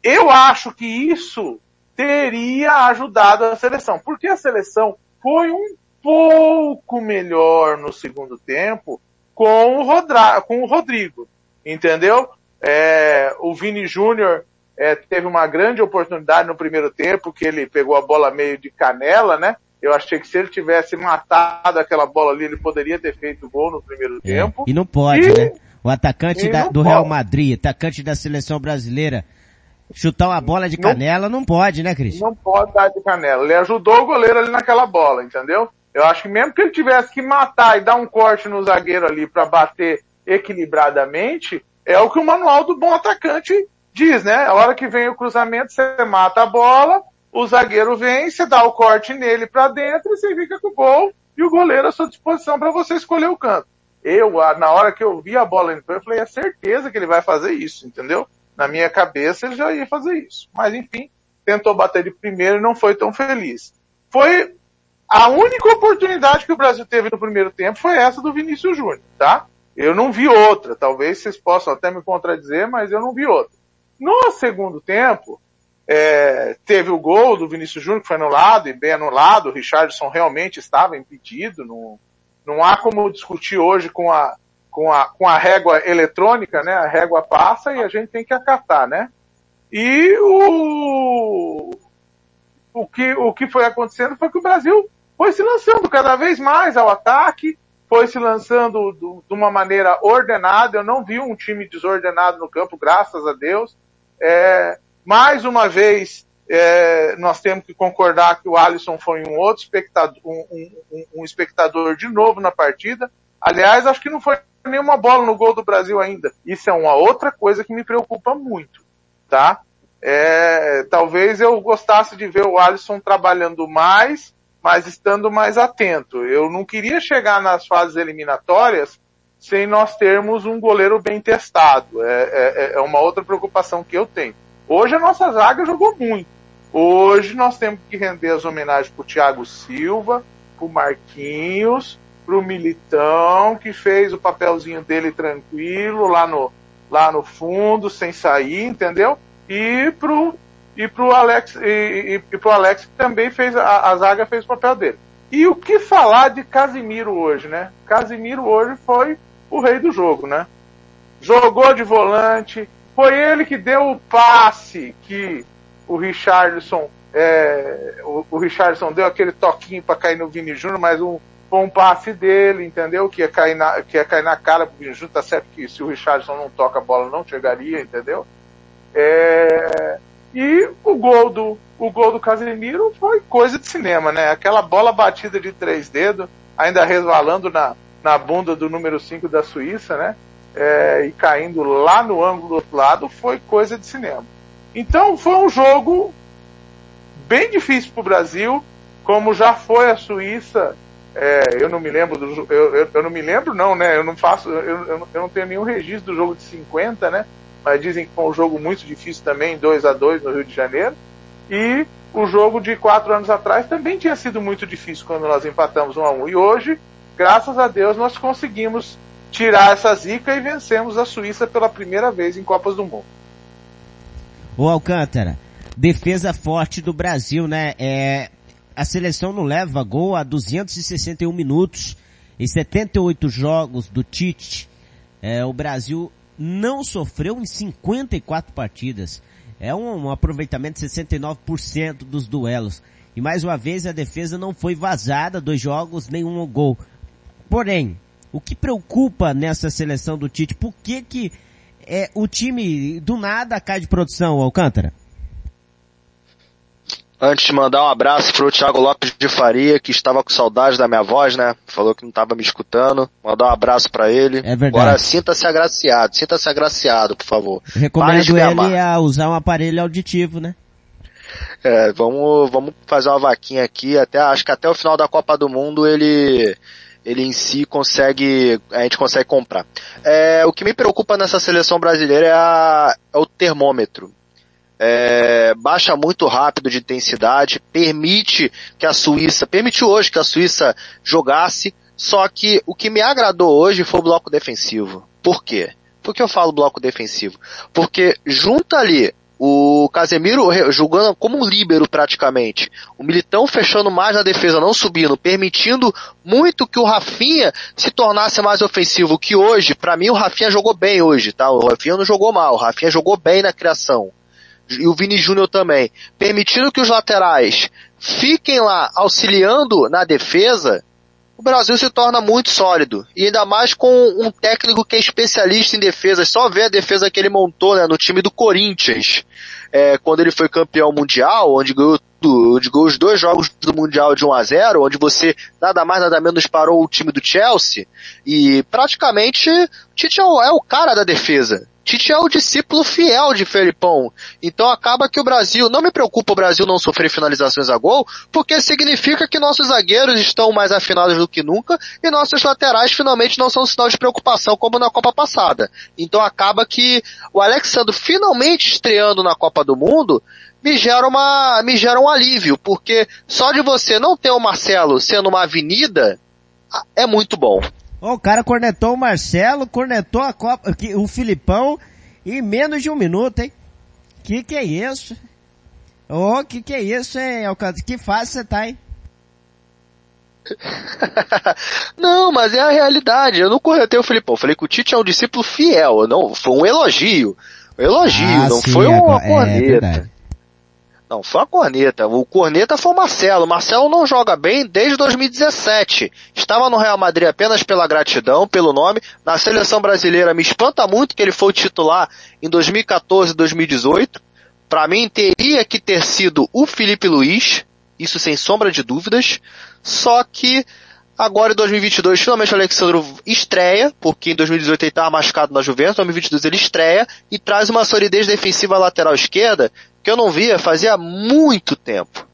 H: Eu acho que isso teria ajudado a seleção, porque a seleção foi um pouco melhor no segundo tempo com o, Rodra, com o Rodrigo, entendeu? É, o Vini Júnior é, teve uma grande oportunidade no primeiro tempo, que ele pegou a bola meio de canela, né? Eu achei que se ele tivesse matado aquela bola ali, ele poderia ter feito o gol no primeiro
G: É,
H: tempo.
G: E não pode,
H: E-
G: né? O atacante da-
H: não
G: do Real
H: pode.
G: Madrid, atacante da seleção brasileira, chutar uma bola de canela não pode, né, Christian?
H: Não pode dar de canela. Ele ajudou o goleiro ali naquela bola, entendeu? Eu acho que mesmo que ele tivesse que matar e dar um corte no zagueiro ali para bater equilibradamente, é o que o manual do bom atacante diz, né? A hora que vem o cruzamento, você mata a bola, o zagueiro vem, você dá o corte nele para dentro e você fica com o gol e o goleiro à sua disposição para você escolher o canto. Eu, na hora que eu vi a bola indo, eu falei, é certeza que ele vai fazer isso, entendeu? Na minha cabeça ele já ia fazer isso. Mas enfim, tentou bater de primeiro e não foi tão feliz. Foi a única oportunidade que o Brasil teve no primeiro tempo foi essa do Vinícius Júnior, tá? Eu não vi outra. Talvez vocês possam até me contradizer, mas eu não vi outra. No segundo tempo, é, teve o gol do Vinícius Júnior que foi anulado e bem anulado. O Richardson realmente estava impedido. Não, não há como discutir hoje com a, com a, com a régua eletrônica, né? A régua passa e a gente tem que acatar, né? E o, o que, o que foi acontecendo foi que o Brasil foi se lançando cada vez mais ao ataque, foi se lançando do- de uma maneira ordenada. Eu não vi um time desordenado no campo, graças a Deus. É, mais uma vez, é, nós temos que concordar que o Alisson foi um outro espectador, um, um- um- espectador de novo na partida. Aliás, acho que não foi nenhuma bola no gol do Brasil ainda. Isso é uma outra coisa que me preocupa muito, tá? É, talvez eu gostasse de ver o Alisson trabalhando mais, mas estando mais atento. Eu não queria chegar nas fases eliminatórias sem nós termos um goleiro bem testado. É, é- é uma outra preocupação que eu tenho. Hoje a nossa zaga jogou muito. Hoje nós temos que render as homenagens pro Thiago Silva, pro Marquinhos, pro Militão, que fez o papelzinho dele tranquilo lá no, lá no fundo, sem sair, entendeu? E pro, e pro Alex, e, e, e pro Alex que também fez, a, a zaga fez o papel dele. E o que falar de Casimiro hoje, né? Casimiro hoje foi o rei do jogo, né? Jogou de volante, foi ele que deu o passe que o Richardson, é, o, o Richardson deu aquele toquinho para cair no Vini Júnior, mas um, foi um passe dele, entendeu? Que ia cair na, que ia cair na cara pro Vini Júnior, tá certo que se o Richardson não toca a bola não chegaria, entendeu? É, e o gol do, o gol do Casemiro foi coisa de cinema, né? Aquela bola batida de três dedos, ainda resvalando na, na bunda do número 5 da Suíça, né? É, e caindo lá no ângulo do outro lado, foi coisa de cinema. Então foi um jogo bem difícil para o Brasil, como já foi a Suíça. É, eu não me lembro do eu, eu, eu, não me lembro não, né? Eu não faço, eu, eu, não tenho nenhum registro do jogo de 50, né? Mas dizem que foi um jogo muito difícil também, 2 a 2 no Rio de Janeiro. E o jogo de quatro anos atrás também tinha sido muito difícil quando nós empatamos 1 a 1 E hoje, graças a Deus, nós conseguimos tirar essa zica e vencemos a Suíça pela primeira vez em Copas do Mundo.
G: O Alcântara, defesa forte do Brasil, né? É, a seleção não leva gol há 261 minutos em 78 jogos do Tite. É, o Brasil não sofreu em 54 partidas. É um, um aproveitamento de 69% dos duelos. E mais uma vez a defesa não foi vazada, dois jogos, nenhum gol. Porém, o que preocupa nessa seleção do Tite, por que que é, o time do nada cai de produção, Alcântara?
I: Antes de mandar um abraço pro Thiago Lopes de Faria, que estava com saudade da minha voz, né? Falou que não estava me escutando. Mandar um abraço para ele.
G: É verdade.
I: Agora sinta-se agraciado, sinta-se agraciado, por favor.
G: Recomendo ele a usar um aparelho auditivo, né?
I: É, vamos, vamos fazer uma vaquinha aqui, até, acho que até o final da Copa do Mundo ele, ele em si consegue, a gente consegue comprar. É, o que me preocupa nessa seleção brasileira é, a, é o termômetro é, baixa muito rápido de intensidade, permite que a Suíça, permitiu hoje que a Suíça jogasse, só que o que me agradou hoje foi o bloco defensivo. Por quê? Por que eu falo bloco defensivo? Porque junta ali o Casemiro jogando como um líbero praticamente. O Militão fechando mais na defesa, não subindo, permitindo muito que o Rafinha se tornasse mais ofensivo. Que hoje, para mim, o Rafinha jogou bem hoje, tá? O Rafinha não jogou mal, o Rafinha jogou bem na criação e o Vini Júnior também, permitindo que os laterais fiquem lá auxiliando na defesa, o Brasil se torna muito sólido. E ainda mais com um técnico que é especialista em defesa. Só ver a defesa que ele montou né, no time do Corinthians. É, quando ele foi campeão mundial, onde ganhou, onde ganhou os dois jogos do Mundial de 1 a 0 onde você nada mais nada menos parou o time do Chelsea. E praticamente Tite é o, é o cara da defesa. Tite é o discípulo fiel de Felipão. Então acaba que o Brasil, não me preocupa o Brasil não sofrer finalizações a gol, porque significa que nossos zagueiros estão mais afinados do que nunca e nossos laterais finalmente não são sinal de preocupação como na Copa passada. Então acaba que o Alexandre finalmente estreando na Copa do Mundo me gera uma, me gera um alívio, porque só de você não ter o Marcelo sendo uma avenida é muito bom.
G: Oh, o cara cornetou o Marcelo, cornetou a Copa, o Filipão em menos de um minuto, hein? Que que é isso? Ô, oh, que que é isso, hein, Alcântara? Que fácil você tá, hein?
I: não, mas é a realidade. Eu não cornetei o Filipão. Eu falei que o Tite é um discípulo fiel. Não, foi um elogio. Um elogio, ah, não sim, foi uma é, corneta. É não, foi a corneta. O corneta foi o Marcelo. O Marcelo não joga bem desde 2017. Estava no Real Madrid apenas pela gratidão, pelo nome. Na seleção brasileira me espanta muito que ele foi titular em 2014 e 2018. Para mim teria que ter sido o Felipe Luiz, isso sem sombra de dúvidas. Só que Agora em 2022, finalmente o Alexandre estreia, porque em 2018 ele estava machucado na Juventus, em 2022 ele estreia e traz uma solidez defensiva lateral esquerda que eu não via fazia muito tempo.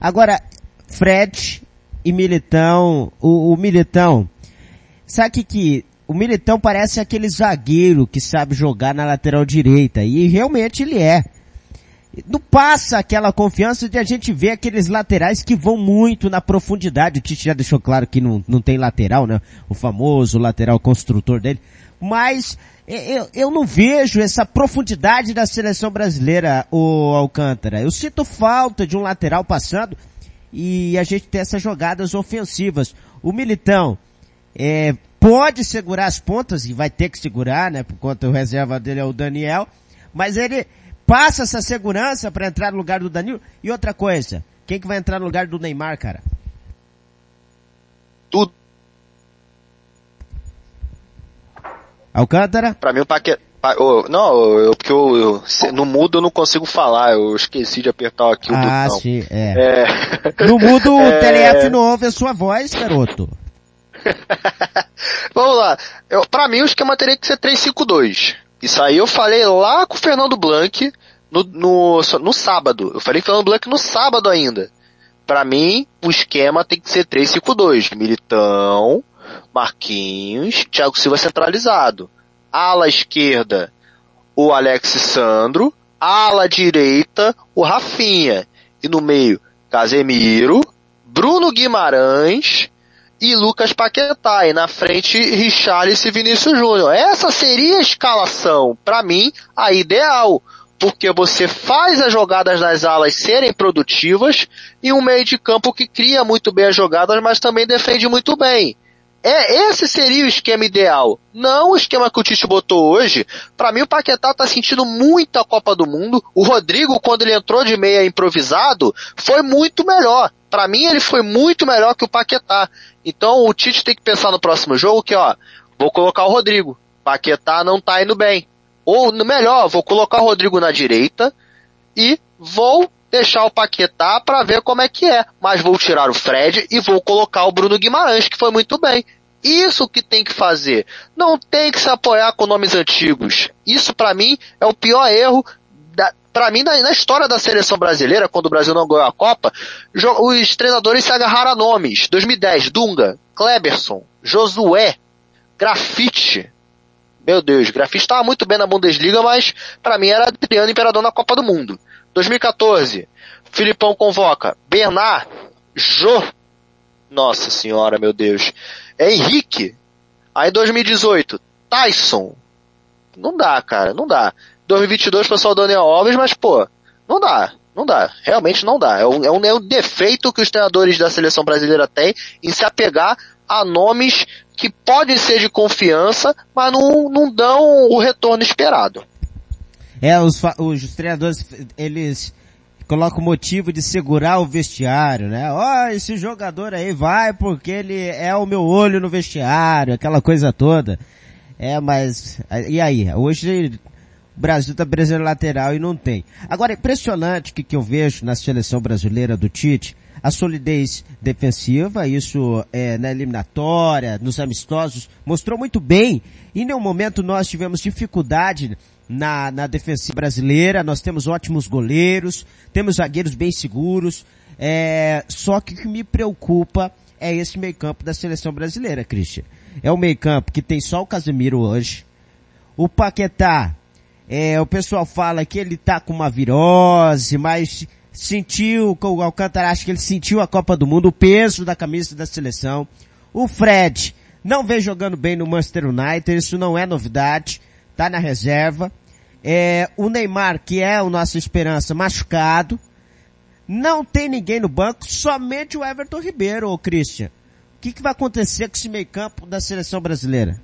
G: Agora, Fred e Militão, o, o Militão, sabe que, que o Militão parece aquele zagueiro que sabe jogar na lateral direita, e realmente ele é. não passa aquela confiança de a gente ver aqueles laterais que vão muito na profundidade. O Tite já deixou claro que não, não tem lateral, né? O famoso lateral construtor dele. Mas eu, eu não vejo essa profundidade da seleção brasileira, o Alcântara. Eu sinto falta de um lateral passando e a gente ter essas jogadas ofensivas. O Militão é, pode segurar as pontas e vai ter que segurar, né? Por conta o reserva dele é o Daniel, mas ele passa essa segurança para entrar no lugar do Danilo. E outra coisa, quem que vai entrar no lugar do Neymar, cara?
I: Tudo.
G: Alcântara?
I: Pra mim o Paquetá... Oh, não, eu, porque eu, eu, no mudo eu não consigo falar, eu esqueci de apertar aqui o
G: ah,
I: botão.
G: Ah, sim, é. é. No mudo o é... TLF não ouve a sua voz, garoto.
I: Vamos lá. Eu, pra mim o esquema teria que ser 3-5-2. Isso aí eu falei lá com o Fernando Blanc no, no, no sábado. Eu falei com o Fernando Blanc no sábado ainda. Para mim, o esquema tem que ser 3-5-2. Militão, Marquinhos, Thiago Silva centralizado. Ala esquerda o Alex Sandro, ala direita o Rafinha. E no meio Casemiro, Bruno Guimarães e Lucas Paquetá. E na frente Richarlison e Vinícius Júnior. Essa seria a escalação, para mim, a ideal. Porque você faz as jogadas nas alas serem produtivas e um meio de campo que cria muito bem as jogadas, mas também defende muito bem. É, esse seria o esquema ideal. Não o esquema que o Tite botou hoje. Para mim o Paquetá tá sentindo muito a Copa do Mundo. O Rodrigo, quando ele entrou de meia improvisado, foi muito melhor. Para mim ele foi muito melhor que o Paquetá. Então o Tite tem que pensar no próximo jogo que, ó, vou colocar o Rodrigo. Paquetá não tá indo bem. Ou, melhor, vou colocar o Rodrigo na direita e vou deixar o Paquetá para ver como é que é. Mas vou tirar o Fred e vou colocar o Bruno Guimarães, que foi muito bem. Isso que tem que fazer. Não tem que se apoiar com nomes antigos. Isso para mim é o pior erro para mim, na, na, história da seleção brasileira, quando o Brasil não ganhou a Copa, os treinadores se agarraram a nomes. 2010, Dunga, Kleberson, Josué, Grafite. Meu Deus, Grafite estava muito bem na Bundesliga, mas para mim era Adriano Imperador na Copa do Mundo. 2014, Filipão convoca Bernard, Jô, nossa senhora, meu Deus, é Henrique. Aí 2018, Tyson. Não dá, cara, não dá. 2022 foi só o Daniel Alves, mas pô, não dá. Não dá, realmente não dá. É um, é um, é um defeito que os treinadores da seleção brasileira têm em se apegar a nomes que podem ser de confiança, mas não, não dão o retorno esperado.
G: É, os, os treinadores, eles colocam o motivo de segurar o vestiário, né? Ó, oh, esse jogador aí vai porque ele é o meu olho no vestiário, aquela coisa toda. É, mas, e aí? Hoje o Brasil tá precisando lateral e não tem. Agora, é impressionante o que, que eu vejo na seleção brasileira do Tite, a solidez defensiva, isso é, na eliminatória, nos amistosos, mostrou muito bem. Em nenhum momento nós tivemos dificuldade na, na defensiva brasileira, nós temos ótimos goleiros, temos zagueiros bem seguros, é, só que o que me preocupa é esse meio campo da seleção brasileira, Christian. É o meio campo que tem só o Casemiro hoje, o Paquetá, é, o pessoal fala que ele tá com uma virose, mas sentiu, o Alcântara acha que ele sentiu a Copa do Mundo, o peso da camisa da seleção. O Fred não vem jogando bem no Manchester United, isso não é novidade tá na reserva. É, o Neymar, que é o nossa esperança, machucado. Não tem ninguém no banco, somente o Everton Ribeiro, ô Christian. O que, que vai acontecer com esse meio campo da seleção brasileira?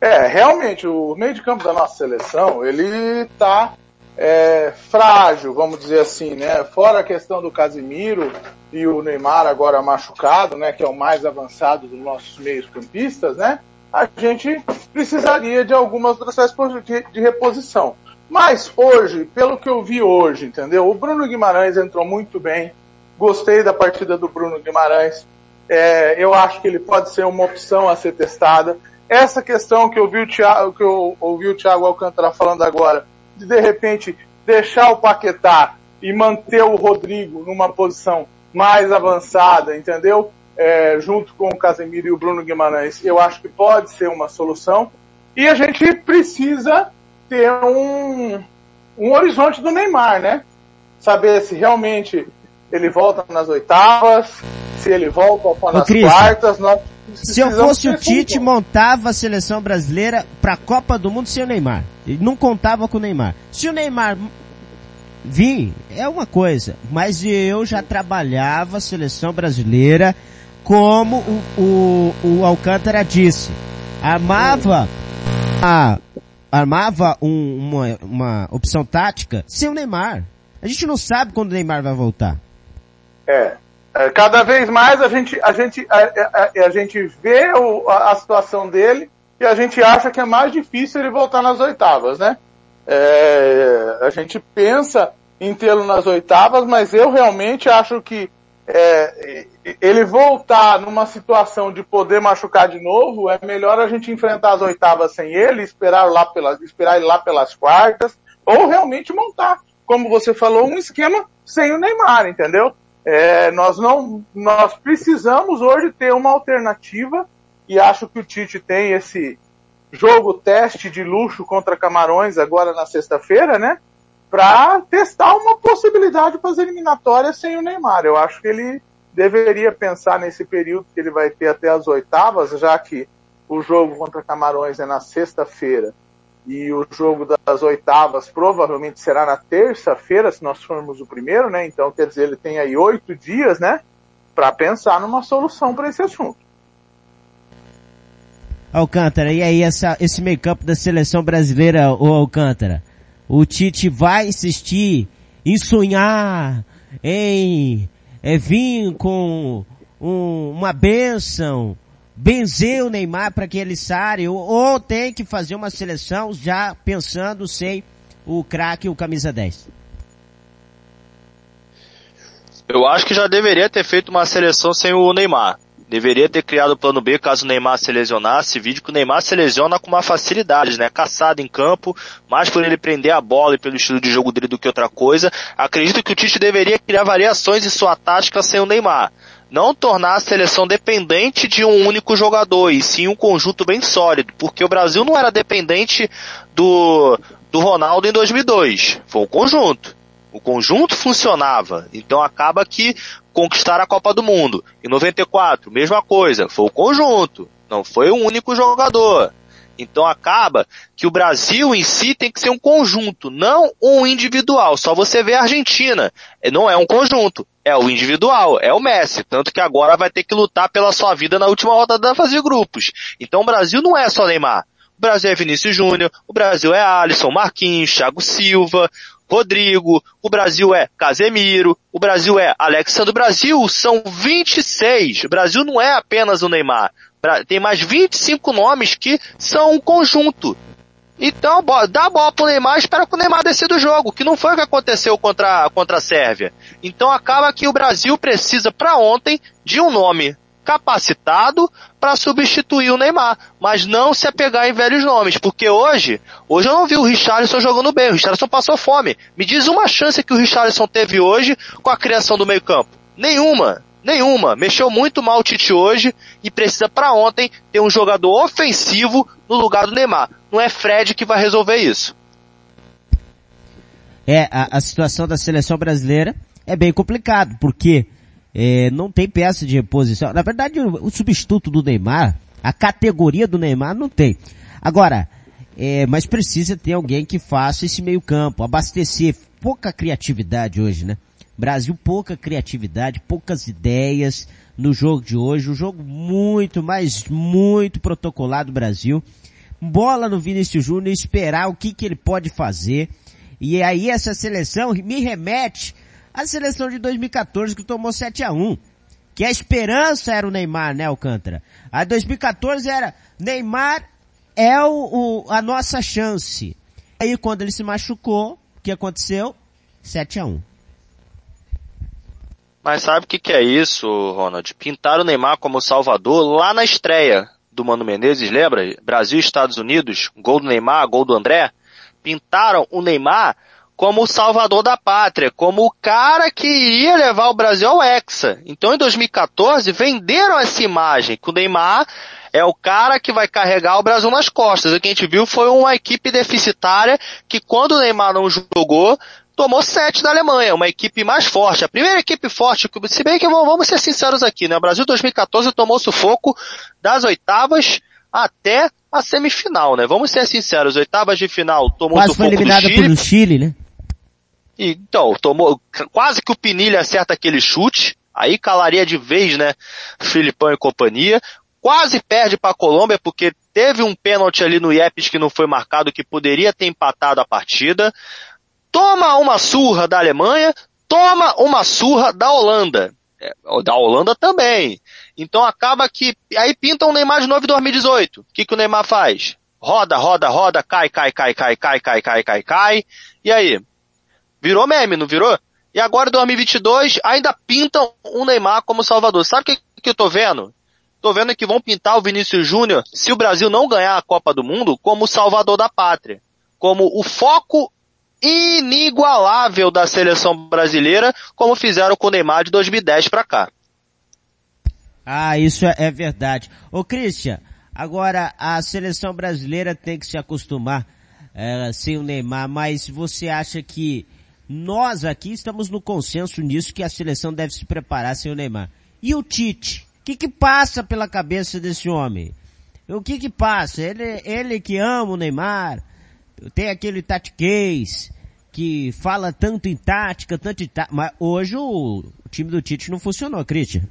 H: É, realmente, o meio de campo da nossa seleção, ele tá é, frágil, vamos dizer assim, né? Fora a questão do Casimiro e o Neymar agora machucado, né? Que é o mais avançado dos nossos meios campistas, né? A gente precisaria de algumas processos de, de reposição. Mas hoje, pelo que eu vi hoje, entendeu? O Bruno Guimarães entrou muito bem. Gostei da partida do Bruno Guimarães. É, eu acho que ele pode ser uma opção a ser testada. Essa questão que eu vi o Thiago, que eu ouvi o Thiago Alcântara falando agora, de de repente deixar o Paquetá e manter o Rodrigo numa posição mais avançada, entendeu? É, junto com o Casemiro e o Bruno Guimarães, eu acho que pode ser uma solução. E a gente precisa ter um, um horizonte do Neymar, né? Saber se realmente ele volta nas oitavas, se ele volta nas Ô, quartas.
G: Se eu fosse o Tite, montava a seleção brasileira para a Copa do Mundo sem o Neymar. Ele não contava com o Neymar. Se o Neymar vir, é uma coisa, mas eu já trabalhava a seleção brasileira como o, o, o Alcântara disse. Armava a, armava um, uma, uma opção tática sem o Neymar. A gente não sabe quando o Neymar vai voltar.
H: É. é cada vez mais a gente, a gente, a, a, a gente vê o, a, a, situação dele e a gente acha que é mais difícil ele voltar nas oitavas, né? É, a gente pensa em tê-lo nas oitavas, mas eu realmente acho que é, ele voltar numa situação de poder machucar de novo, é melhor a gente enfrentar as oitavas sem ele, esperar, lá pela, esperar ele lá pelas quartas, ou realmente montar, como você falou, um esquema sem o Neymar, entendeu? É, nós não, nós precisamos hoje ter uma alternativa e acho que o Tite tem esse jogo teste de luxo contra Camarões agora na sexta-feira, né? Para testar uma possibilidade para as eliminatórias sem o Neymar. Eu acho que ele deveria pensar nesse período que ele vai ter até as oitavas, já que o jogo contra Camarões é na sexta-feira e o jogo das oitavas provavelmente será na terça-feira, se nós formos o primeiro, né? Então, quer dizer, ele tem aí oito dias, né? Para pensar numa solução para esse assunto.
G: Alcântara, e aí essa, esse meio campo da seleção brasileira, o Alcântara? O Tite vai insistir em sonhar, em é, vir com um, uma benção, benzer o Neymar para que ele saia, ou, ou tem que fazer uma seleção já pensando sem o craque, o camisa 10?
I: Eu acho que já deveria ter feito uma seleção sem o Neymar. Deveria ter criado o plano B caso o Neymar se lesionasse. Vídeo que o Neymar se lesiona com uma facilidade, né? Caçado em campo, mais por ele prender a bola e pelo estilo de jogo dele do que outra coisa. Acredito que o Tite deveria criar variações em sua tática sem o Neymar não tornar a seleção dependente de um único jogador, e sim um conjunto bem sólido, porque o Brasil não era dependente do, do Ronaldo em 2002, foi um conjunto. O conjunto funcionava, então acaba que conquistar a Copa do Mundo. Em 94, mesma coisa, foi o conjunto, não foi um único jogador. Então acaba que o Brasil em si tem que ser um conjunto, não um individual. Só você vê a Argentina, não é um conjunto, é o individual, é o Messi, tanto que agora vai ter que lutar pela sua vida na última rodada da fase de grupos. Então o Brasil não é só Neymar. O Brasil é Vinícius Júnior, o Brasil é Alisson, Marquinhos, Thiago Silva, Rodrigo, o Brasil é Casemiro, o Brasil é Alexandre. O Brasil são 26. O Brasil não é apenas o Neymar. Tem mais 25 nomes que são um conjunto. Então, dá a bola pro Neymar espera que o Neymar descer do jogo, que não foi o que aconteceu contra, contra a Sérvia. Então acaba que o Brasil precisa para ontem de um nome capacitado para substituir o Neymar, mas não se apegar em velhos nomes, porque hoje, hoje eu não vi o Richarlison jogando bem, o Richarlison passou fome. Me diz uma chance que o Richarlison teve hoje com a criação do meio-campo. Nenhuma. Nenhuma. Mexeu muito mal o Tite hoje e precisa para ontem ter um jogador ofensivo no lugar do Neymar. Não é Fred que vai resolver isso.
G: É, a, a situação da seleção brasileira é bem complicado, porque é, não tem peça de reposição. Na verdade, o, substituto do Neymar, a categoria do Neymar não tem. Agora, é, mas precisa ter alguém que faça esse meio campo, abastecer. Pouca criatividade hoje, né? Brasil pouca criatividade, poucas ideias no jogo de hoje. Um jogo muito, mas muito protocolado Brasil. Bola no Vinícius Júnior, esperar o que, que ele pode fazer. E aí essa seleção me remete à seleção de 2014 que tomou 7 a 1 Que a esperança era o Neymar, né, Alcântara? A 2014 era Neymar é o, o, a nossa chance. Aí quando ele se machucou, o que aconteceu? 7 a 1
I: mas sabe o que, que é isso, Ronald? Pintaram o Neymar como Salvador lá na estreia do Mano Menezes, lembra? Brasil Estados Unidos, gol do Neymar, gol do André. Pintaram o Neymar como o salvador da pátria, como o cara que iria levar o Brasil ao Hexa. Então em 2014 venderam essa imagem que o Neymar é o cara que vai carregar o Brasil nas costas. O que a gente viu foi uma equipe deficitária que quando o Neymar não jogou, tomou sete da Alemanha, uma equipe mais forte. A primeira equipe forte, se bem que vamos ser sinceros aqui, né? O Brasil 2014 tomou sufoco das oitavas até a semifinal, né? Vamos ser sinceros, oitavas de final tomou
G: Quase foi eliminado pelo Chile, né?
I: Então, tomou, quase que o Pinilha acerta aquele chute, aí calaria de vez, né, Filipão e companhia. Quase perde para a Colômbia porque teve um pênalti ali no Iepes que não foi marcado que poderia ter empatado a partida toma uma surra da Alemanha, toma uma surra da Holanda. É, da Holanda também. Então acaba que, aí pintam o Neymar de novo em 2018. O que, que o Neymar faz? Roda, roda, roda, cai, cai, cai, cai, cai, cai, cai, cai, cai. E aí? Virou meme, não virou? E agora em 2022 ainda pintam o Neymar como salvador. Sabe o que, que eu tô vendo? Tô vendo que vão pintar o Vinícius Júnior, se o Brasil não ganhar a Copa do Mundo, como salvador da pátria. Como o foco inigualável da seleção brasileira, como fizeram com o Neymar de 2010 para cá.
G: Ah, isso é, é verdade. Ô Christian, agora a seleção brasileira tem que se acostumar é, sem o Neymar, mas você acha que nós aqui estamos no consenso nisso que a seleção deve se preparar sem o Neymar. E o Tite? O que que passa pela cabeça desse homem? O que que passa? Ele, ele que ama o Neymar, tem aquele Tati Case, que fala tanto em tática, tanto em tática, mas hoje o, o time do Tite não funcionou, Christian.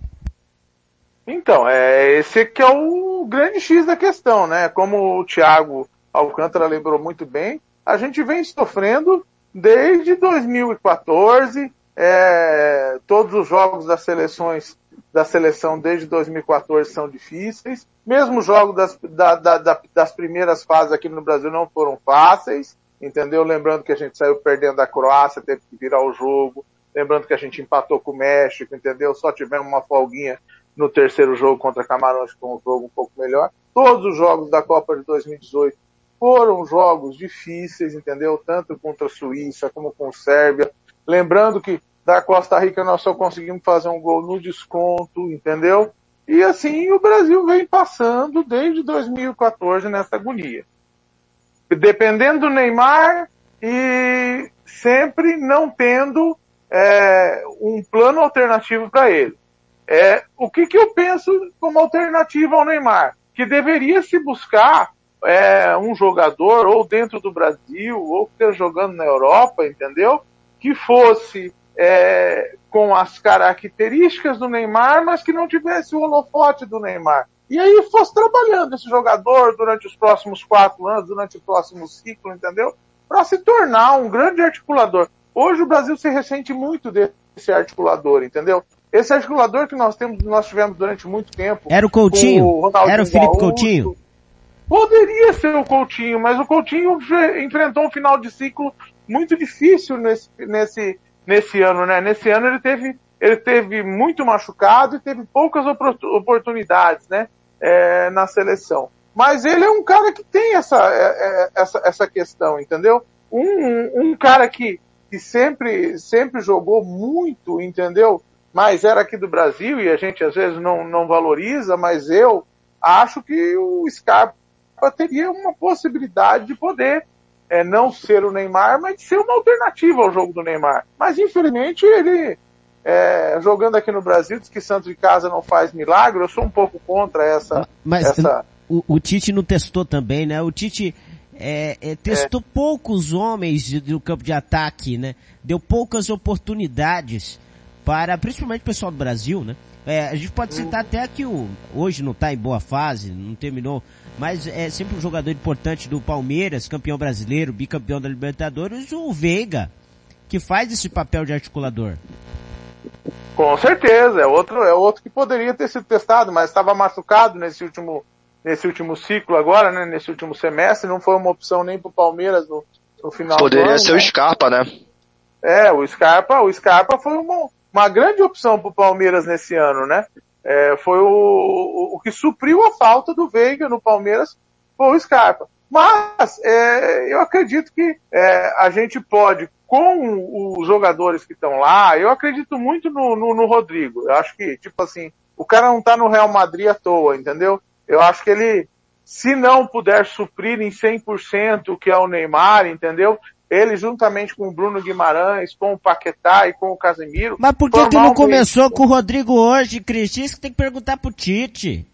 H: Então, é esse que é o grande X da questão, né? Como o Thiago Alcântara lembrou muito bem, a gente vem sofrendo desde 2014, é, todos os jogos das seleções da seleção desde 2014 são difíceis. Mesmo os jogos das, da, da, das primeiras fases aqui no Brasil não foram fáceis, entendeu? Lembrando que a gente saiu perdendo da Croácia, teve que virar o jogo. Lembrando que a gente empatou com o México, entendeu? Só tivemos uma folguinha no terceiro jogo contra Camarões, com um jogo um pouco melhor. Todos os jogos da Copa de 2018 foram jogos difíceis, entendeu? Tanto contra a Suíça como com a Sérvia. Lembrando que da Costa Rica nós só conseguimos fazer um gol no desconto, entendeu? E assim o Brasil vem passando desde 2014 nessa agonia. Dependendo do Neymar e sempre não tendo é, um plano alternativo para ele. É, o que, que eu penso como alternativa ao Neymar? Que deveria se buscar é, um jogador ou dentro do Brasil ou que esteja jogando na Europa, entendeu? Que fosse é, com as características do Neymar, mas que não tivesse o holofote do Neymar. E aí fosse trabalhando esse jogador durante os próximos quatro anos, durante o próximo ciclo, entendeu? Para se tornar um grande articulador. Hoje o Brasil se ressente muito desse articulador, entendeu? Esse articulador que nós temos, nós tivemos durante muito tempo.
G: Era o Coutinho? O Era o Felipe Coutinho?
H: Poderia ser o Coutinho, mas o Coutinho enfrentou um final de ciclo muito difícil nesse, nesse, nesse ano, né? Nesse ano ele teve, ele teve muito machucado e teve poucas oportunidades, né? É, na seleção. Mas ele é um cara que tem essa, é, é, essa, essa questão, entendeu? Um, um cara que, que sempre, sempre jogou muito, entendeu? Mas era aqui do Brasil e a gente às vezes não, não valoriza, mas eu acho que o Scarpa teria uma possibilidade de poder é, não ser o Neymar, mas de ser uma alternativa ao jogo do Neymar. Mas infelizmente ele, é, jogando aqui no Brasil, diz que Santos de casa não faz milagre, eu sou um pouco contra essa.
G: Mas
H: essa...
G: O, o Tite não testou também, né? O Tite é, é, testou é. poucos homens do campo de ataque, né? Deu poucas oportunidades para, principalmente o pessoal do Brasil, né? É, a gente pode citar até que o, hoje não está em boa fase, não terminou mas é sempre um jogador importante do Palmeiras, campeão brasileiro, bicampeão da Libertadores, o Veiga, que faz esse papel de articulador.
H: Com certeza, é outro, é outro que poderia ter sido testado, mas estava machucado nesse último, nesse último ciclo agora, né, nesse último semestre, não foi uma opção nem para o Palmeiras no, no final
I: Poderia
H: ano,
I: ser né? o Scarpa, né?
H: É, o Scarpa, o Scarpa foi uma, uma grande opção para o Palmeiras nesse ano, né? É, foi o, o, o, que supriu a falta do Veiga no Palmeiras, foi o Scarpa. Mas é, eu acredito que é, a gente pode, com os jogadores que estão lá, eu acredito muito no, no, no, Rodrigo. Eu acho que, tipo assim, o cara não tá no Real Madrid à toa, entendeu? Eu acho que ele, se não puder suprir em 100% o que é o Neymar, entendeu? Ele juntamente com o Bruno Guimarães, com o Paquetá e com o Casemiro.
G: Mas por que que não começou com o Rodrigo hoje, Cris? Isso que tem que perguntar pro Tite.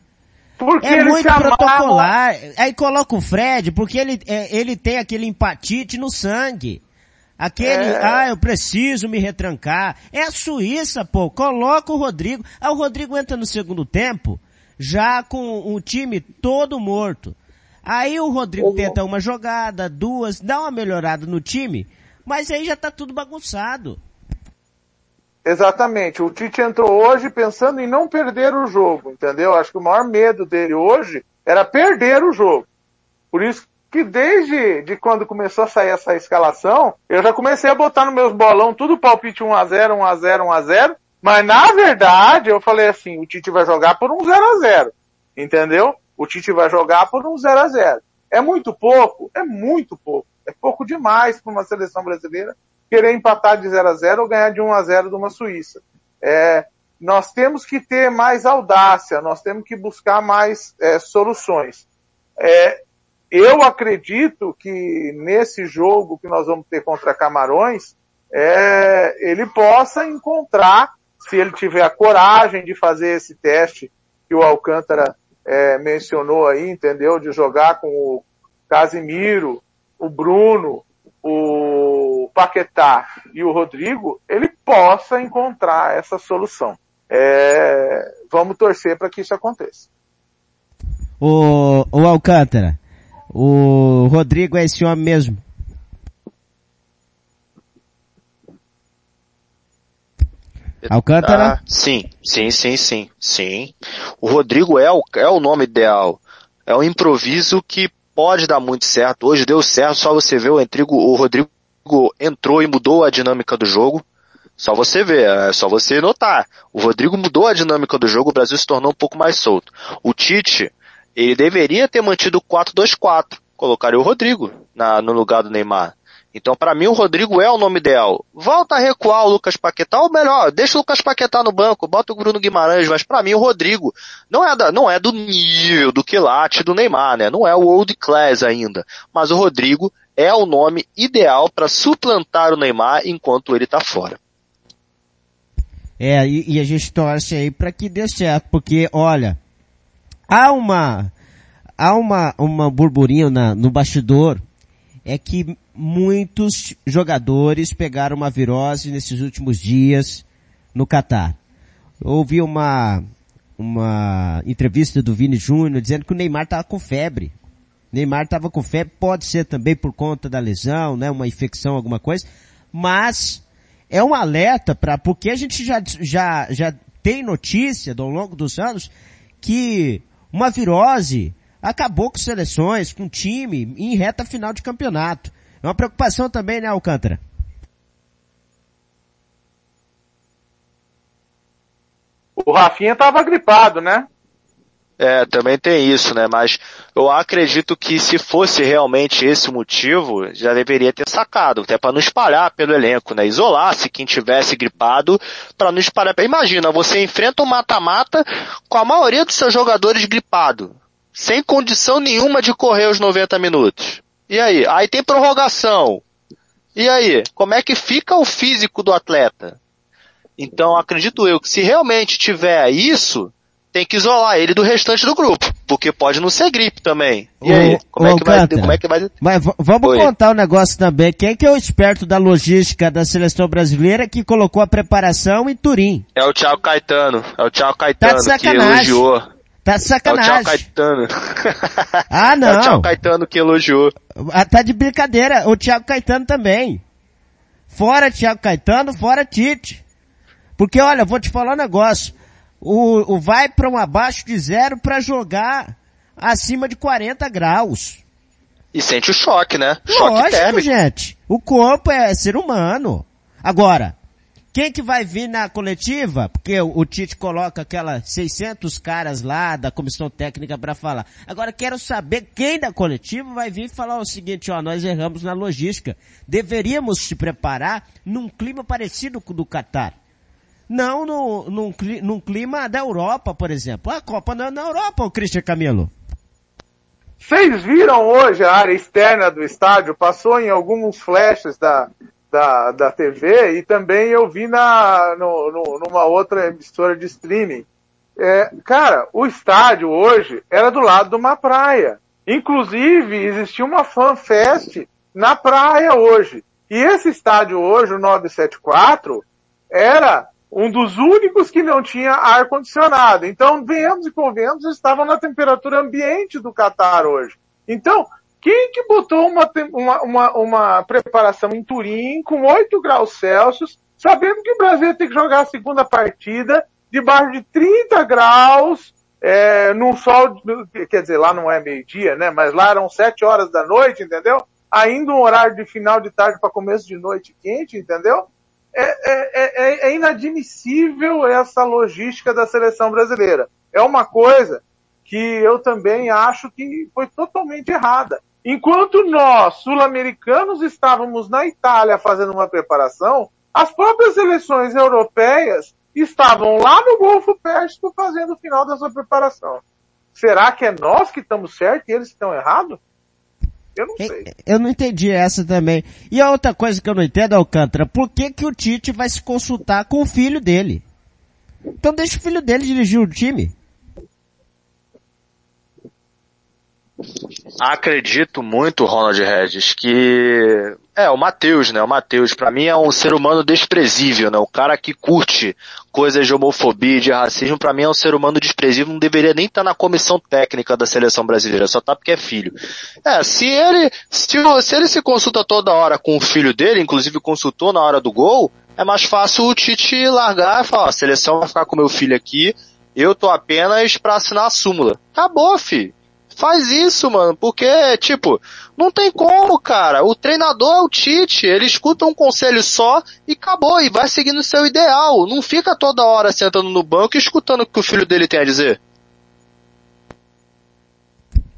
H: Porque
G: é muito protocolar. Aí coloca o Fred, porque ele, é, ele tem aquele empatite no sangue. Aquele, é... ah, eu preciso me retrancar. É a Suíça, pô. Coloca o Rodrigo. Ah, o Rodrigo entra no segundo tempo, já com o time todo morto. Aí o Rodrigo tenta uma jogada, duas, dá uma melhorada no time, mas aí já tá tudo bagunçado.
H: Exatamente. O Tite entrou hoje pensando em não perder o jogo, entendeu? Acho que o maior medo dele hoje era perder o jogo. Por isso que desde de quando começou a sair essa escalação, eu já comecei a botar no meus bolão tudo palpite 1x0, 1x0, 1x0, mas na verdade eu falei assim, o Tite vai jogar por um 0x0, entendeu? O Tite vai jogar por um 0x0. É muito pouco? É muito pouco. É pouco demais para uma seleção brasileira querer empatar de 0 a 0 ou ganhar de 1 a 0 de uma Suíça. É, nós temos que ter mais audácia, nós temos que buscar mais é, soluções. É, eu acredito que nesse jogo que nós vamos ter contra Camarões, é, ele possa encontrar, se ele tiver a coragem de fazer esse teste que o Alcântara é, mencionou aí, entendeu? De jogar com o Casimiro, o Bruno, o Paquetá e o Rodrigo, ele possa encontrar essa solução. É, vamos torcer para que isso aconteça.
G: O, o Alcântara, o Rodrigo é esse homem mesmo. Alcântara?
I: Ah, sim, sim, sim, sim, sim. O Rodrigo é o, é o nome ideal. É um improviso que pode dar muito certo. Hoje deu certo, só você vê o Rodrigo, o Rodrigo entrou e mudou a dinâmica do jogo. Só você ver, é só você notar. O Rodrigo mudou a dinâmica do jogo, o Brasil se tornou um pouco mais solto. O Tite, ele deveria ter mantido o 4-2-4. Colocaria o Rodrigo na, no lugar do Neymar. Então, para mim, o Rodrigo é o nome ideal. Volta a recuar o Lucas Paquetá, ou melhor, deixa o Lucas Paquetá no banco, bota o Bruno Guimarães, mas para mim o Rodrigo não é, da, não é do nível do quilate do Neymar, né? Não é o old class ainda. Mas o Rodrigo é o nome ideal para suplantar o Neymar enquanto ele tá fora.
G: É, e, e a gente torce aí para que dê certo, porque, olha, há uma, há uma, uma burburinho na, no bastidor, é que muitos jogadores pegaram uma virose nesses últimos dias no Catar. Ouvi uma, uma entrevista do Vini Júnior dizendo que o Neymar estava com febre. Neymar estava com febre, pode ser também por conta da lesão, né, uma infecção, alguma coisa, mas é um alerta para porque a gente já, já, já tem notícia ao longo dos anos que uma virose acabou com seleções, com time em reta final de campeonato. É uma preocupação também, né, Alcântara?
H: O Rafinha estava gripado, né?
I: É, também tem isso, né? Mas eu acredito que se fosse realmente esse o motivo, já deveria ter sacado, até para não espalhar pelo elenco, né? Isolar-se quem tivesse gripado para não espalhar. Imagina, você enfrenta um mata-mata com a maioria dos seus jogadores gripado, sem condição nenhuma de correr os 90 minutos. E aí? Aí tem prorrogação. E aí? Como é que fica o físico do atleta? Então acredito eu que se realmente tiver isso, tem que isolar ele do restante do grupo. Porque pode não ser gripe também. E aí? Como, é, que vai, como é que vai...
G: Mas vamos Oi. contar o um negócio também. Quem é que é o esperto da logística da seleção brasileira que colocou a preparação em Turim?
I: É o Thiago Caetano. É o Thiago Caetano tá que elogiou.
G: Tá sacanagem. É o Thiago
I: Caetano.
G: Ah, não. É
I: o Thiago Caetano que elogiou.
G: Ah, tá de brincadeira. O Thiago Caetano também. Fora Thiago Caetano, fora Tite. Porque olha, vou te falar um negócio. O, o vai para um abaixo de zero para jogar acima de 40 graus.
I: E sente o choque, né?
G: Choque Lógico, térmico. gente. O corpo é ser humano. Agora, quem que vai vir na coletiva? Porque o, o Tite coloca aquelas 600 caras lá da comissão técnica para falar. Agora quero saber quem da coletiva vai vir falar o seguinte, ó, nós erramos na logística. Deveríamos se preparar num clima parecido com o do Catar. não no, num, num clima da Europa, por exemplo. A Copa não é na Europa, o Christian Camilo.
H: Vocês viram hoje a área externa do estádio? Passou em alguns flashes da, da, da TV e também eu vi na, no, no, numa outra emissora de streaming. É, cara, o estádio hoje era do lado de uma praia. Inclusive, existia uma fanfest na praia hoje. E esse estádio hoje, o 974, era um dos únicos que não tinha ar-condicionado. Então, venhamos e convenhamos, estava na temperatura ambiente do Catar hoje. Então, quem que botou uma, uma, uma, uma preparação em Turim com 8 graus Celsius, sabendo que o Brasil ter que jogar a segunda partida debaixo de 30 graus, é, num sol, quer dizer, lá não é meio-dia, né? Mas lá eram 7 horas da noite, entendeu? Ainda um horário de final de tarde para começo de noite quente, entendeu? É, é, é, é, inadmissível essa logística da seleção brasileira. É uma coisa que eu também acho que foi totalmente errada. Enquanto nós, sul-americanos, estávamos na Itália fazendo uma preparação, as próprias seleções europeias estavam lá no Golfo Pérsico fazendo o final da sua preparação. Será que é nós que estamos certos e eles estão errados? Eu não sei.
G: Eu não entendi essa também. E a outra coisa que eu não entendo, Alcântara, por que que o Tite vai se consultar com o filho dele? Então deixa o filho dele dirigir o time.
I: Acredito muito, Ronald Regis, que é o Matheus, né? O Matheus, para mim é um ser humano desprezível, né? O cara que curte coisas de homofobia, de racismo, para mim é um ser humano desprezível, não deveria nem estar tá na comissão técnica da seleção brasileira, só tá porque é filho. É, se ele, se, se ele se consulta toda hora com o filho dele, inclusive consultou na hora do gol, é mais fácil o Tite largar e falar, ó, a seleção vai ficar com meu filho aqui, eu tô apenas pra assinar a súmula. Acabou, filho. Faz isso, mano, porque, tipo, não tem como, cara. O treinador é o Tite, ele escuta um conselho só e acabou, e vai seguindo o seu ideal. Não fica toda hora sentando no banco e escutando o que o filho dele tem a dizer.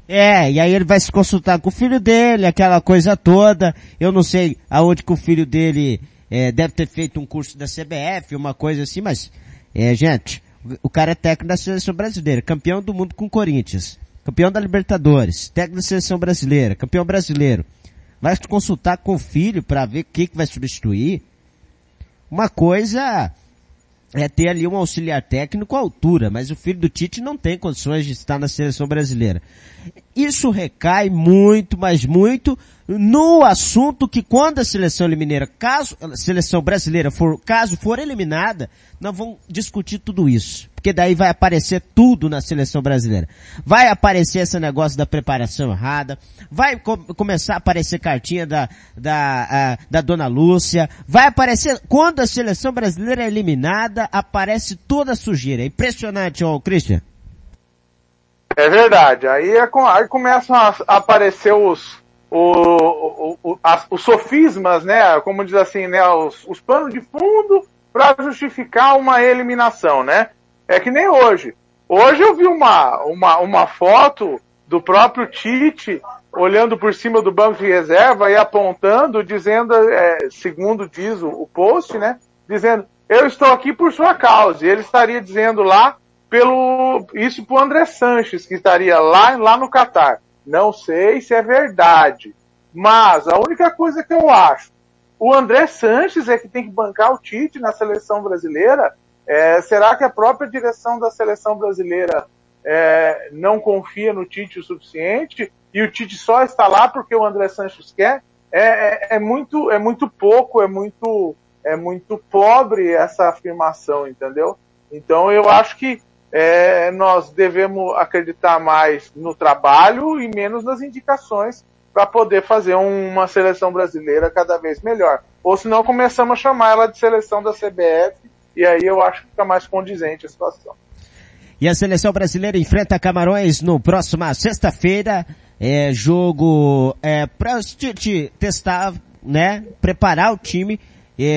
G: É, e aí ele vai se consultar com o filho dele, aquela coisa toda. Eu não sei aonde que o filho dele é, deve ter feito um curso da CBF, uma coisa assim, mas, é, gente, o cara é técnico da seleção brasileira, campeão do mundo com o Corinthians campeão da Libertadores, técnico da seleção brasileira, campeão brasileiro, vai consultar com o filho para ver o que, que vai substituir. Uma coisa é ter ali um auxiliar técnico à altura, mas o filho do Tite não tem condições de estar na seleção brasileira. Isso recai muito, mas muito no assunto que quando a seleção mineira, caso a seleção brasileira for, caso for eliminada, nós vamos discutir tudo isso. Porque daí vai aparecer tudo na seleção brasileira. Vai aparecer esse negócio da preparação errada, vai co começar a aparecer cartinha da, da, a, da dona Lúcia, vai aparecer, quando a seleção brasileira é eliminada, aparece toda a sujeira. É impressionante, ó, Christian.
H: É verdade. Aí, é, aí começam a aparecer os, o, o, as, os sofismas, né? Como diz assim, né? Os, os planos de fundo para justificar uma eliminação, né? É que nem hoje. Hoje eu vi uma, uma, uma foto do próprio Tite olhando por cima do banco de reserva e apontando, dizendo, é, segundo diz o, o post, né? Dizendo, eu estou aqui por sua causa. E ele estaria dizendo lá pelo isso o André Sanches, que estaria lá, lá no Catar. Não sei se é verdade, mas a única coisa que eu acho, o André Sanches é que tem que bancar o Tite na seleção brasileira. É, será que a própria direção da seleção brasileira é, não confia no Tite o suficiente e o Tite só está lá porque o André Sanches quer? É, é, é muito, é muito pouco, é muito, é muito pobre essa afirmação, entendeu? Então eu acho que é, nós devemos acreditar mais no trabalho e menos nas indicações para poder fazer uma seleção brasileira cada vez melhor. Ou senão começamos a chamar ela de seleção da CBF e aí eu acho que fica mais condizente a situação.
G: E a seleção brasileira enfrenta Camarões no próxima sexta-feira. É jogo é, para testar, né, preparar o time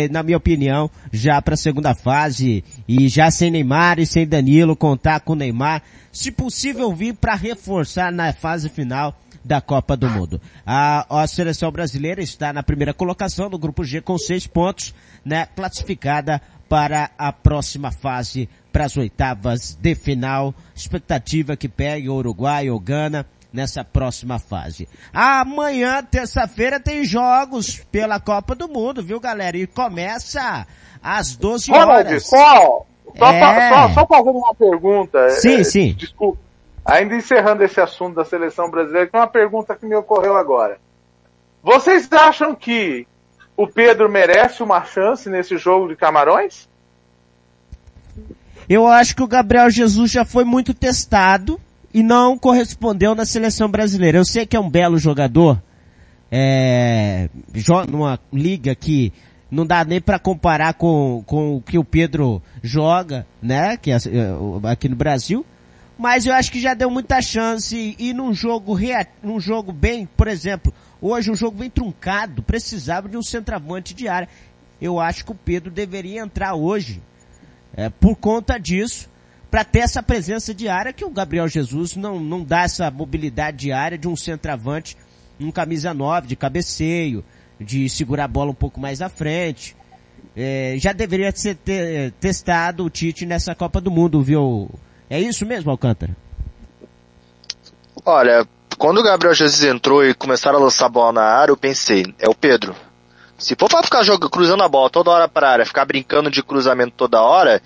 G: na minha opinião, já para a segunda fase e já sem Neymar e sem Danilo, contar com Neymar, se possível vir para reforçar na fase final da Copa do Mundo. A, a seleção brasileira está na primeira colocação do grupo G com seis pontos, né, classificada para a próxima fase, para as oitavas de final. Expectativa que pegue o Uruguai ou Gana nessa próxima fase. Amanhã, terça-feira, tem jogos pela Copa do Mundo, viu galera? E começa às 12 horas.
H: Só, só,
G: É.
H: só, só fazendo uma pergunta.
G: Sim,
H: é,
G: sim.
H: Desculpa. Ainda encerrando esse assunto da seleção brasileira, tem uma pergunta que me ocorreu agora. Vocês acham que o Pedro merece uma chance nesse jogo de Camarões?
G: Eu acho que o Gabriel Jesus já foi muito testado e não correspondeu na seleção brasileira. Eu sei que é um belo jogador, é, joga numa liga que não dá nem para comparar com, com o que o Pedro joga, né, que é, é, aqui no Brasil. Mas eu acho que já deu muita chance e num jogo rea, num jogo bem, por exemplo, hoje um jogo bem truncado, precisava de um centroavante de área. Eu acho que o Pedro deveria entrar hoje é, por conta disso, para ter essa presença diária que o Gabriel Jesus não, não dá essa mobilidade diária de um centroavante, um camisa 9, de cabeceio, de segurar a bola um pouco mais à frente. É, já deveria ser te- testado o Tite nessa Copa do Mundo, viu? É isso mesmo, Alcântara?
I: Olha, quando o Gabriel Jesus entrou e começaram a lançar a bola na área, eu pensei, é o Pedro. Se for pra ficar jogando, cruzando a bola toda hora pra área, ficar brincando de cruzamento toda hora,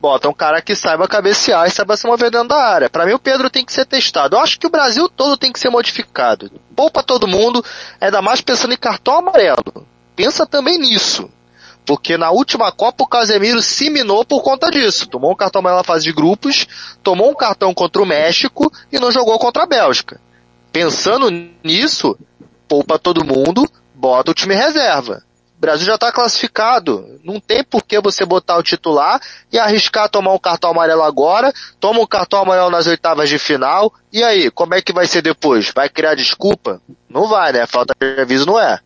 I: bota um cara que saiba cabecear e saiba se mover dentro da área. Pra mim o Pedro tem que ser testado. Eu acho que o Brasil todo tem que ser modificado. Poupa todo mundo, ainda mais pensando em cartão amarelo. Pensa também nisso. Porque na última Copa o Casemiro se minou por conta disso. Tomou um cartão amarelo na fase de grupos, tomou um cartão contra o México e não jogou contra a Bélgica. Pensando nisso, poupa todo mundo, bota o time reserva. O Brasil já está classificado. Não tem por que você botar o titular e arriscar tomar um cartão amarelo agora, toma um cartão amarelo nas oitavas de final. E aí, como é que vai ser depois? Vai criar desculpa? Não vai, né? Falta de aviso não é.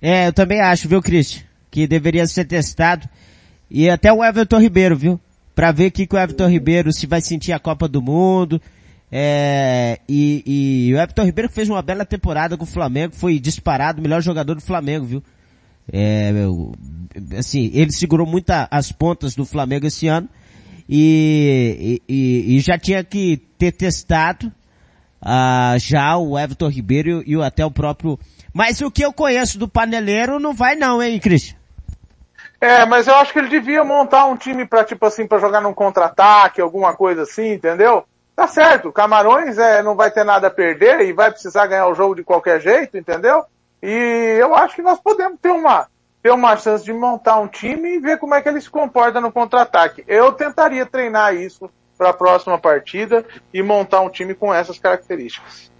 G: É, eu também acho, viu, Christian? Que deveria ser testado. E até o Everton Ribeiro, viu? Pra ver que que o Everton Ribeiro se vai sentir a Copa do Mundo. É, e, e o Everton Ribeiro fez uma bela temporada com o Flamengo, foi disparado o melhor jogador do Flamengo, viu? É, eu- assim, ele segurou muito as pontas do Flamengo esse ano e, e- e- e já tinha que ter testado ah, já o Everton Ribeiro e, o- até o próprio. Mas o que eu conheço do paneleiro não vai não, hein, Christian?
H: É, mas eu acho que ele devia montar um time pra, tipo assim, pra jogar num contra-ataque, alguma coisa assim, entendeu? Tá certo, Camarões é, não vai ter nada a perder e vai precisar ganhar o jogo de qualquer jeito, entendeu? E eu acho que nós podemos ter uma, ter uma chance de montar um time e ver como é que ele se comporta no contra-ataque. Eu tentaria treinar isso para a próxima partida e montar um time com essas características.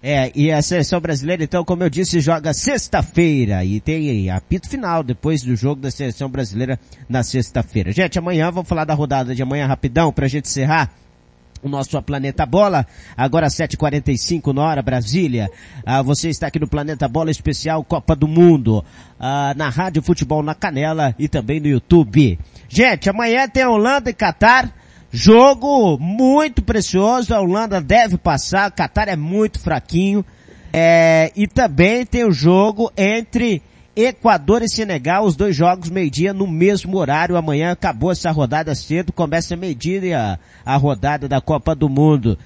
G: É, e a seleção brasileira, então, como eu disse, joga sexta-feira e tem apito final depois do jogo da seleção brasileira na sexta-feira. Gente, amanhã vamos falar da rodada de amanhã rapidão pra gente encerrar o nosso Planeta Bola, agora 7h45 na hora, Brasília. Ah, você está aqui no Planeta Bola Especial Copa do Mundo, ah, na Rádio Futebol na Canela e também no YouTube. Gente, amanhã tem Holanda e Catar, jogo muito precioso, a Holanda deve passar, o Catar é muito fraquinho, é, e também tem o jogo entre Equador e Senegal, os dois jogos meio-dia no mesmo horário. Amanhã acabou essa rodada cedo, começa meio-dia a, a rodada da Copa do Mundo.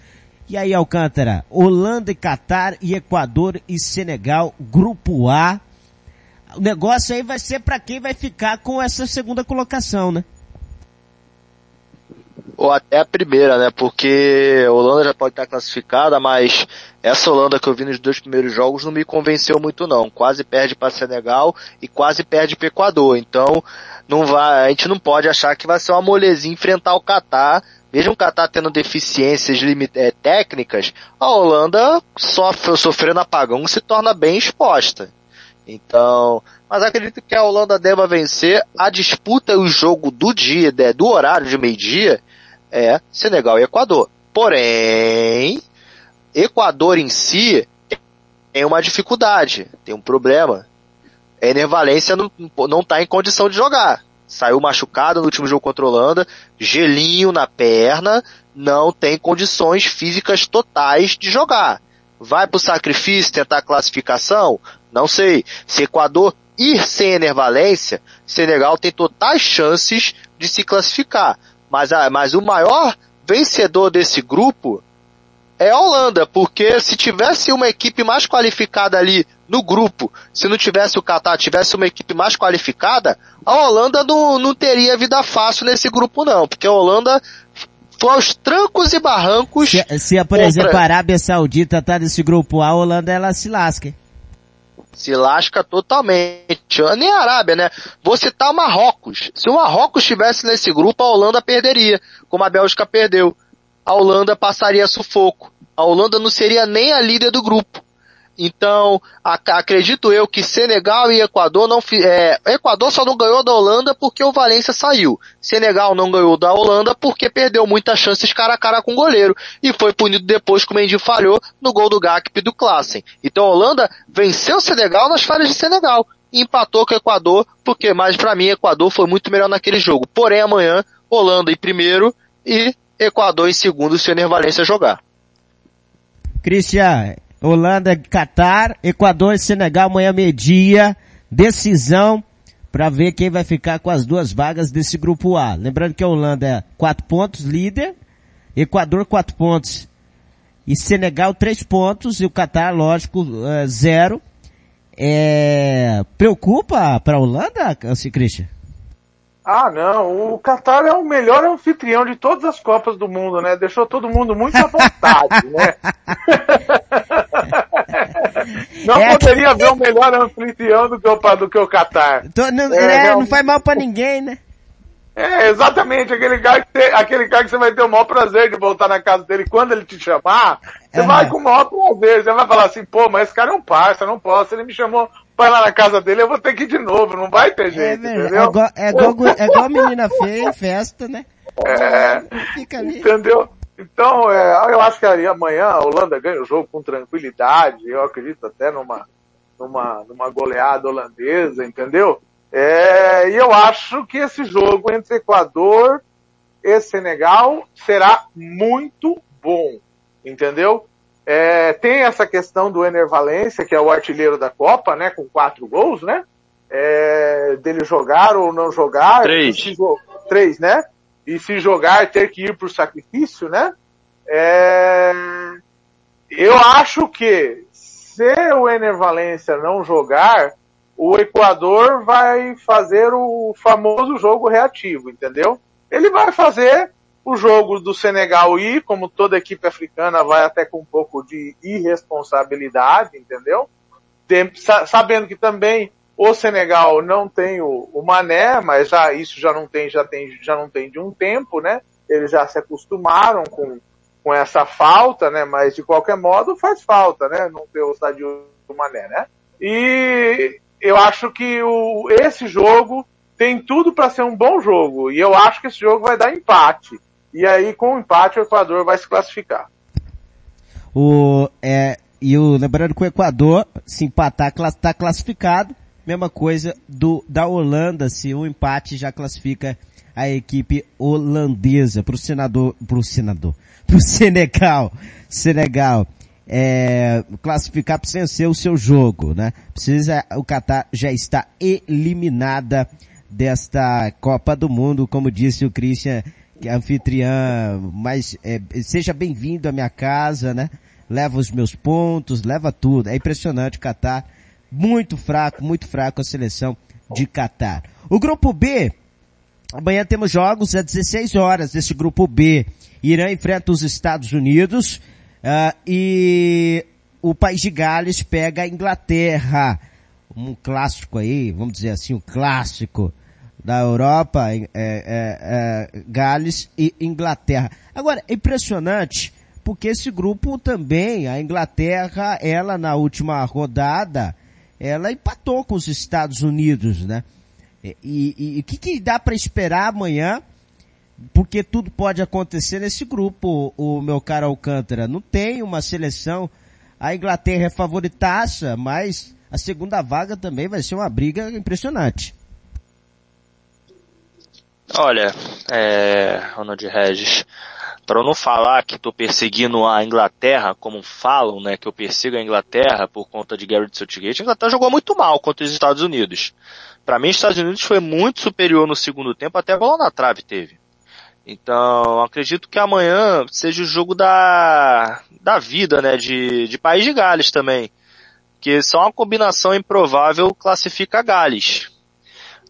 G: E aí, Alcântara, Holanda e Catar e Equador e Senegal, grupo A. O negócio aí vai ser para quem vai ficar com essa segunda colocação, né?
I: Ou até a primeira, né? Porque a Holanda já pode estar classificada, mas essa Holanda que eu vi nos dois primeiros jogos não me convenceu muito não. Quase perde para Senegal e quase perde para Equador. Então, não vai, a gente não pode achar que vai ser uma molezinha enfrentar o Catar. Mesmo o Catar tendo deficiências é, técnicas, a Holanda sofre, sofrendo apagão se torna bem exposta. Então, mas acredito que a Holanda deva vencer. A disputa e o jogo do dia, né, do horário de meio-dia, é Senegal e Equador. Porém, Equador em si tem uma dificuldade, tem um problema. Ener Valência não, não tá em condição de jogar. Saiu machucado no último jogo contra a Holanda, gelinho na perna, não tem condições físicas totais de jogar. Vai pro sacrifício tentar a classificação? Não sei. Se Equador e sem Enervalência, Senegal tem totais chances de se classificar. Mas, a, mas o maior vencedor desse grupo é a Holanda, porque se tivesse uma equipe mais qualificada ali no grupo, se não tivesse o Qatar, tivesse uma equipe mais qualificada, a Holanda não, não teria vida fácil nesse grupo não, porque a Holanda foi aos trancos e barrancos.
G: Se, se por contra... exemplo, a Arábia Saudita tá nesse grupo A, a Holanda ela se lasca.
I: Se lasca totalmente. Nem a Arábia, né? Vou citar Marrocos. Se o Marrocos estivesse nesse grupo, a Holanda perderia, como a Bélgica perdeu. A Holanda passaria sufoco a Holanda não seria nem a líder do grupo. Então, acredito eu que Senegal e Equador não é, Equador só não ganhou da Holanda porque o Valência saiu. Senegal não ganhou da Holanda porque perdeu muitas chances cara a cara com o goleiro e foi punido depois que o Mendy falhou no gol do Gakp do Klassen. Então a Holanda venceu o Senegal nas falhas de Senegal e empatou com o Equador porque, mais para mim, Equador foi muito melhor naquele jogo. Porém, amanhã, Holanda em primeiro e Equador em segundo se o Enervalência jogar.
G: Cristian, Holanda, Catar, Equador e Senegal amanhã meio-dia, decisão para ver quem vai ficar com as duas vagas desse grupo A. Lembrando que a Holanda é quatro pontos, líder, Equador quatro pontos e Senegal três pontos e o Catar, lógico, é, zero. É, preocupa para a Holanda, Cristian?
H: Ah, não. O Qatar é o melhor anfitrião de todas as Copas do Mundo, né? Deixou todo mundo muito à vontade, né? não é poderia haver um melhor anfitrião do que o, do que o Qatar.
G: não, é, é, não faz mal para ninguém, né?
H: É, exatamente, aquele cara, que aquele cara que você vai ter o maior prazer de voltar na casa dele quando ele te chamar, você é. vai com o maior prazer, você vai falar assim, pô, mas esse cara é um parça, não posso, ele me chamou vai lá na casa dele, eu vou ter que ir de novo, não vai ter é jeito, é, entendeu? É igual,
G: é igual, é igual menina feia em festa, né?
H: É, Fica ali. entendeu? Então, é, eu acho que amanhã a Holanda ganha o jogo com tranquilidade, eu acredito até numa, numa, numa goleada holandesa, entendeu? É, e eu acho que esse jogo entre Equador e Senegal será muito bom, entendeu? É, tem essa questão do Ener Valência, que é o artilheiro da Copa, né, com quatro gols, né? É, dele jogar ou não jogar.
I: Três.
H: Três, né? E se jogar, ter que ir pro sacrifício, né? É, eu acho que se o Ener Valência não jogar, o Equador vai fazer o famoso jogo reativo, entendeu? Ele vai fazer o jogo do Senegal ir, como toda equipe africana, vai até com um pouco de irresponsabilidade, entendeu? Tem, sabendo que também o Senegal não tem o, o, Mané, mas já isso já não tem, já tem, já não tem de um tempo, né? Eles já se acostumaram com, com essa falta, né? Mas de qualquer modo faz falta, né? Não ter o Sadio Mané, né? E eu acho que o, esse jogo tem tudo para ser um bom jogo e eu acho que esse jogo vai dar empate. E aí, com o empate, o Equador vai se classificar.
G: O, é, e o, lembrando que o Equador, se empatar, está classificado. Mesma coisa do, da Holanda, se o empate já classifica a equipe holandesa para o senador, para o senador, para o Senegal, Senegal, é, classificar para vencer o seu jogo, né? Precisa, o Qatar já está eliminada desta Copa do Mundo, como disse o Christian anfitriã, mas é, seja bem-vindo à minha casa, né? Leva os meus pontos, leva tudo. É impressionante o Catar. Muito fraco, muito fraco a seleção de Catar. O grupo B, amanhã temos jogos às 16 horas desse grupo B. Irã enfrenta os Estados Unidos uh, e o País de Gales pega a Inglaterra. Um clássico aí, vamos dizer assim, um clássico da Europa, é, é, é, Gales e Inglaterra. Agora, é impressionante, porque esse grupo também, a Inglaterra, ela na última rodada, ela empatou com os Estados Unidos, né? E o que, que dá para esperar amanhã? Porque tudo pode acontecer nesse grupo, o, o meu caro Alcântara. Não tem uma seleção, a Inglaterra é favoritaça, mas a segunda vaga também vai ser uma briga impressionante.
I: Olha, é, Ronald Regis, para não falar que estou perseguindo a Inglaterra, como falam, né, que eu persigo a Inglaterra por conta de Garrett Southgate, a Inglaterra jogou muito mal contra os Estados Unidos. Para mim, os Estados Unidos foi muito superior no segundo tempo, até a bola na trave teve. Então, acredito que amanhã seja o jogo da, da vida, né, de, de País de Gales também. Que só uma combinação improvável classifica Gales.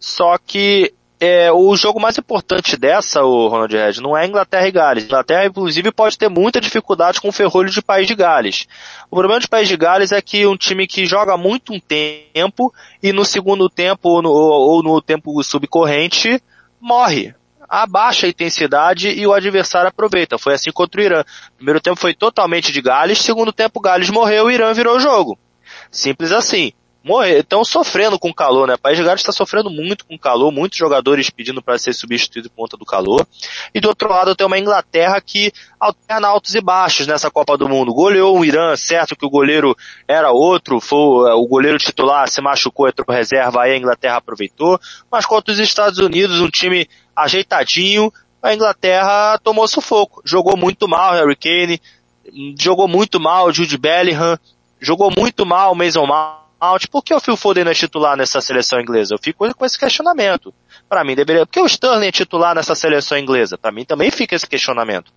I: Só que é, o jogo mais importante dessa, o Ronald Red, não é Inglaterra e Gales. Inglaterra, inclusive, pode ter muita dificuldade com o ferrolho de País de Gales. O problema de País de Gales é que um time que joga muito um tempo e no segundo tempo ou no, ou no tempo subcorrente morre. Abaixa a intensidade e o adversário aproveita. Foi assim contra o Irã. Primeiro tempo foi totalmente de Gales, segundo tempo Gales morreu e Irã virou o jogo. Simples assim morrer, estão sofrendo com calor, né? O País de Gales está sofrendo muito com calor, muitos jogadores pedindo para ser substituído por conta do calor. E do outro lado tem uma Inglaterra que alterna altos e baixos nessa Copa do Mundo. Goleou o Irã, certo que o goleiro era outro, foi o goleiro titular se machucou, entrou reserva, aí a Inglaterra aproveitou. Mas contra os Estados Unidos, um time ajeitadinho, a Inglaterra tomou sufoco. Jogou muito mal Harry Kane, jogou muito mal Jude Bellingham, jogou muito mal Mason Mount Mount, por que o Phil Foden não é titular nessa seleção inglesa? Eu fico com esse questionamento. Para mim deveria, por que o Sterling é titular nessa seleção inglesa? Para mim também fica esse questionamento.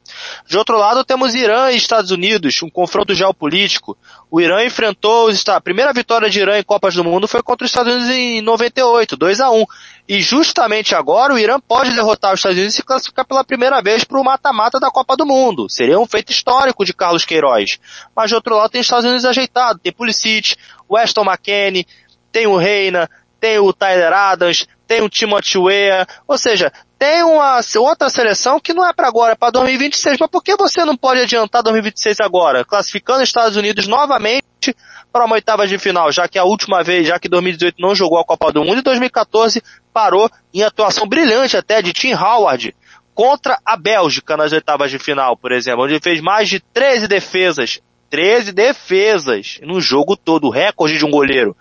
I: De outro lado, temos Irã e Estados Unidos, um confronto geopolítico. O Irã enfrentou os Estados, a primeira vitória de Irã em Copas do Mundo foi contra os Estados Unidos em 98, 2 a 1. E justamente agora o Irã pode derrotar os Estados Unidos e se classificar pela primeira vez para o mata-mata da Copa do Mundo. Seria um feito histórico de Carlos Queiroz. Mas de outro lado tem os Estados Unidos ajeitado, tem Pulisic, Weston McKennie, tem o Reina, tem o Tyler Adams, tem o Timothy Weah, ou seja, tem uma outra seleção que não é para agora, é para 2026. Mas por que você não pode adiantar 2026 agora? Classificando os Estados Unidos novamente para uma oitava de final, já que a última vez, já que 2018 não jogou a Copa do Mundo e 2014 parou em atuação brilhante até de Tim Howard contra a Bélgica nas oitavas de final, por exemplo, onde fez mais de 13 defesas. 13 defesas no jogo todo, recorde de um goleiro.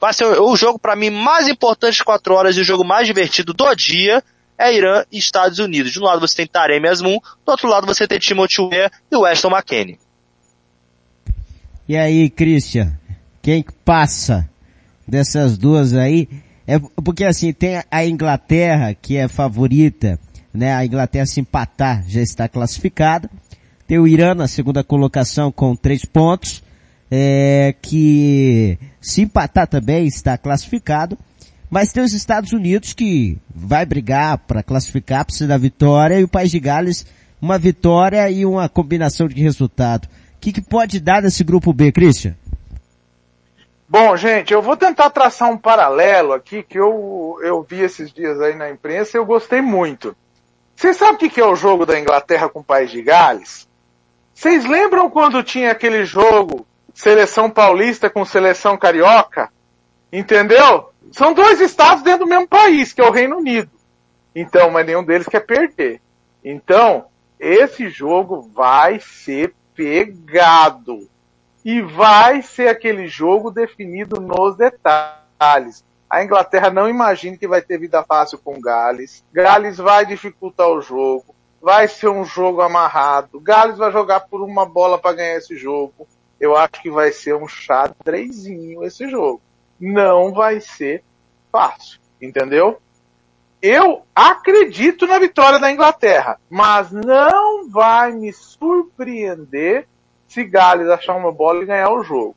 I: Vai ser o jogo para mim mais importante de 4 horas e o jogo mais divertido do dia é Irã e Estados Unidos. De um lado você tem Taremi Asmun, do outro lado você tem Timothy Weah e Weston McKennie.
G: E aí, Christian, quem passa dessas duas aí? É porque assim, tem a Inglaterra, que é favorita, né? A Inglaterra se empatar já está classificada. Tem o Irã na segunda colocação com três pontos, é, que se empatar também está classificado. Mas tem os Estados Unidos que vai brigar para classificar, precisa da vitória, e o País de Gales, uma vitória e uma combinação de resultado. O que, que pode dar nesse grupo B, Christian?
H: Bom, gente, eu vou tentar traçar um paralelo aqui que eu, eu vi esses dias aí na imprensa e eu gostei muito. Vocês sabem o que, que é o jogo da Inglaterra com o País de Gales? Vocês lembram quando tinha aquele jogo seleção paulista com seleção carioca? Entendeu? São dois estados dentro do mesmo país, que é o Reino Unido. Então, mas nenhum deles quer perder. Então, esse jogo vai ser pegado. E vai ser aquele jogo definido nos detalhes. A Inglaterra não imagine que vai ter vida fácil com Gales. Gales vai dificultar o jogo. Vai ser um jogo amarrado. Gales vai jogar por uma bola para ganhar esse jogo. Eu acho que vai ser um xadrezinho esse jogo. Não vai ser fácil. Entendeu? Eu acredito na vitória da Inglaterra, mas não vai me surpreender se Gales achar uma bola e ganhar o jogo.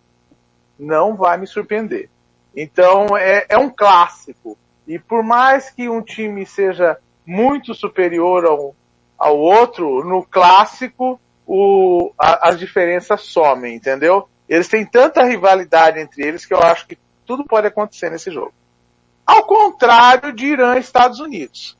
H: Não vai me surpreender. Então é, é um clássico. E por mais que um time seja muito superior ao, ao outro, no clássico o, a, as diferenças somem, entendeu? Eles têm tanta rivalidade entre eles que eu acho que tudo pode acontecer nesse jogo. Ao contrário de Irã e Estados Unidos.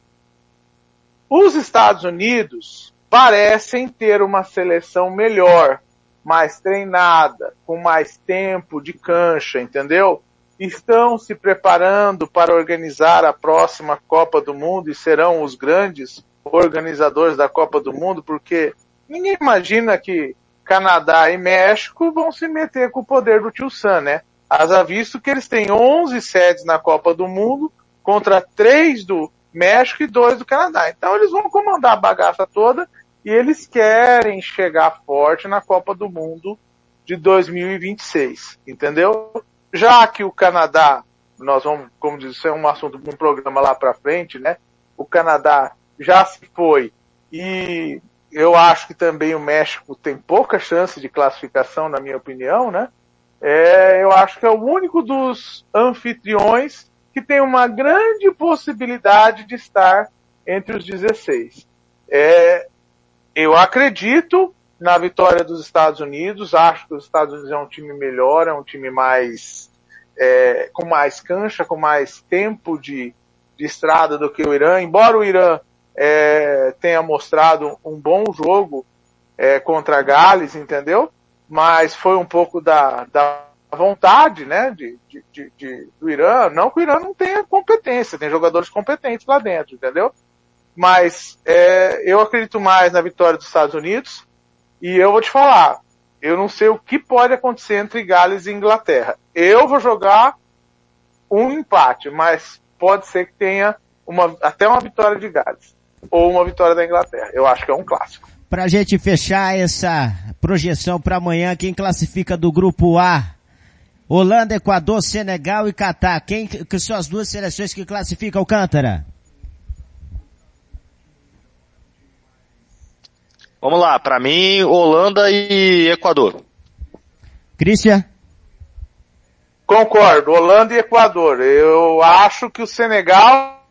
H: Os Estados Unidos parecem ter uma seleção melhor, mais treinada, com mais tempo de cancha, entendeu? Estão se preparando para organizar a próxima Copa do Mundo e serão os grandes organizadores da Copa do Mundo, porque ninguém imagina que Canadá e México vão se meter com o poder do tio Sam, né? Haja visto que eles têm 11 sedes na Copa do Mundo contra 3 do México e 2 do Canadá. Então eles vão comandar a bagaça toda e eles querem chegar forte na Copa do Mundo de 2026, entendeu? Já que o Canadá, nós vamos, como diz, isso é um assunto de um programa lá para frente, né? O Canadá já se foi e eu acho que também o México tem pouca chance de classificação, na minha opinião, né? É, eu acho que é o único dos anfitriões que tem uma grande possibilidade de estar entre os 16. É, eu acredito na vitória dos Estados Unidos, acho que os Estados Unidos é um time melhor, é um time mais é, com mais cancha, com mais tempo de, de estrada do que o Irã, embora o Irã é, tenha mostrado um bom jogo é, contra Gales, entendeu? Mas foi um pouco da, da vontade, né, de, de, de, do Irã. Não que o Irã não tenha competência, tem jogadores competentes lá dentro, entendeu? Mas é, eu acredito mais na vitória dos Estados Unidos e eu vou te falar, eu não sei o que pode acontecer entre Gales e Inglaterra. Eu vou jogar um empate, mas pode ser que tenha uma, até uma vitória de Gales ou uma vitória da Inglaterra. Eu acho que é um clássico.
G: Pra gente fechar essa projeção para amanhã, quem classifica do grupo A? Holanda, Equador, Senegal e Catar. Quem que são as duas seleções que classificam Alcântara?
I: Vamos lá, para mim, Holanda e Equador.
G: Christian?
H: Concordo, Holanda e Equador. Eu acho que o Senegal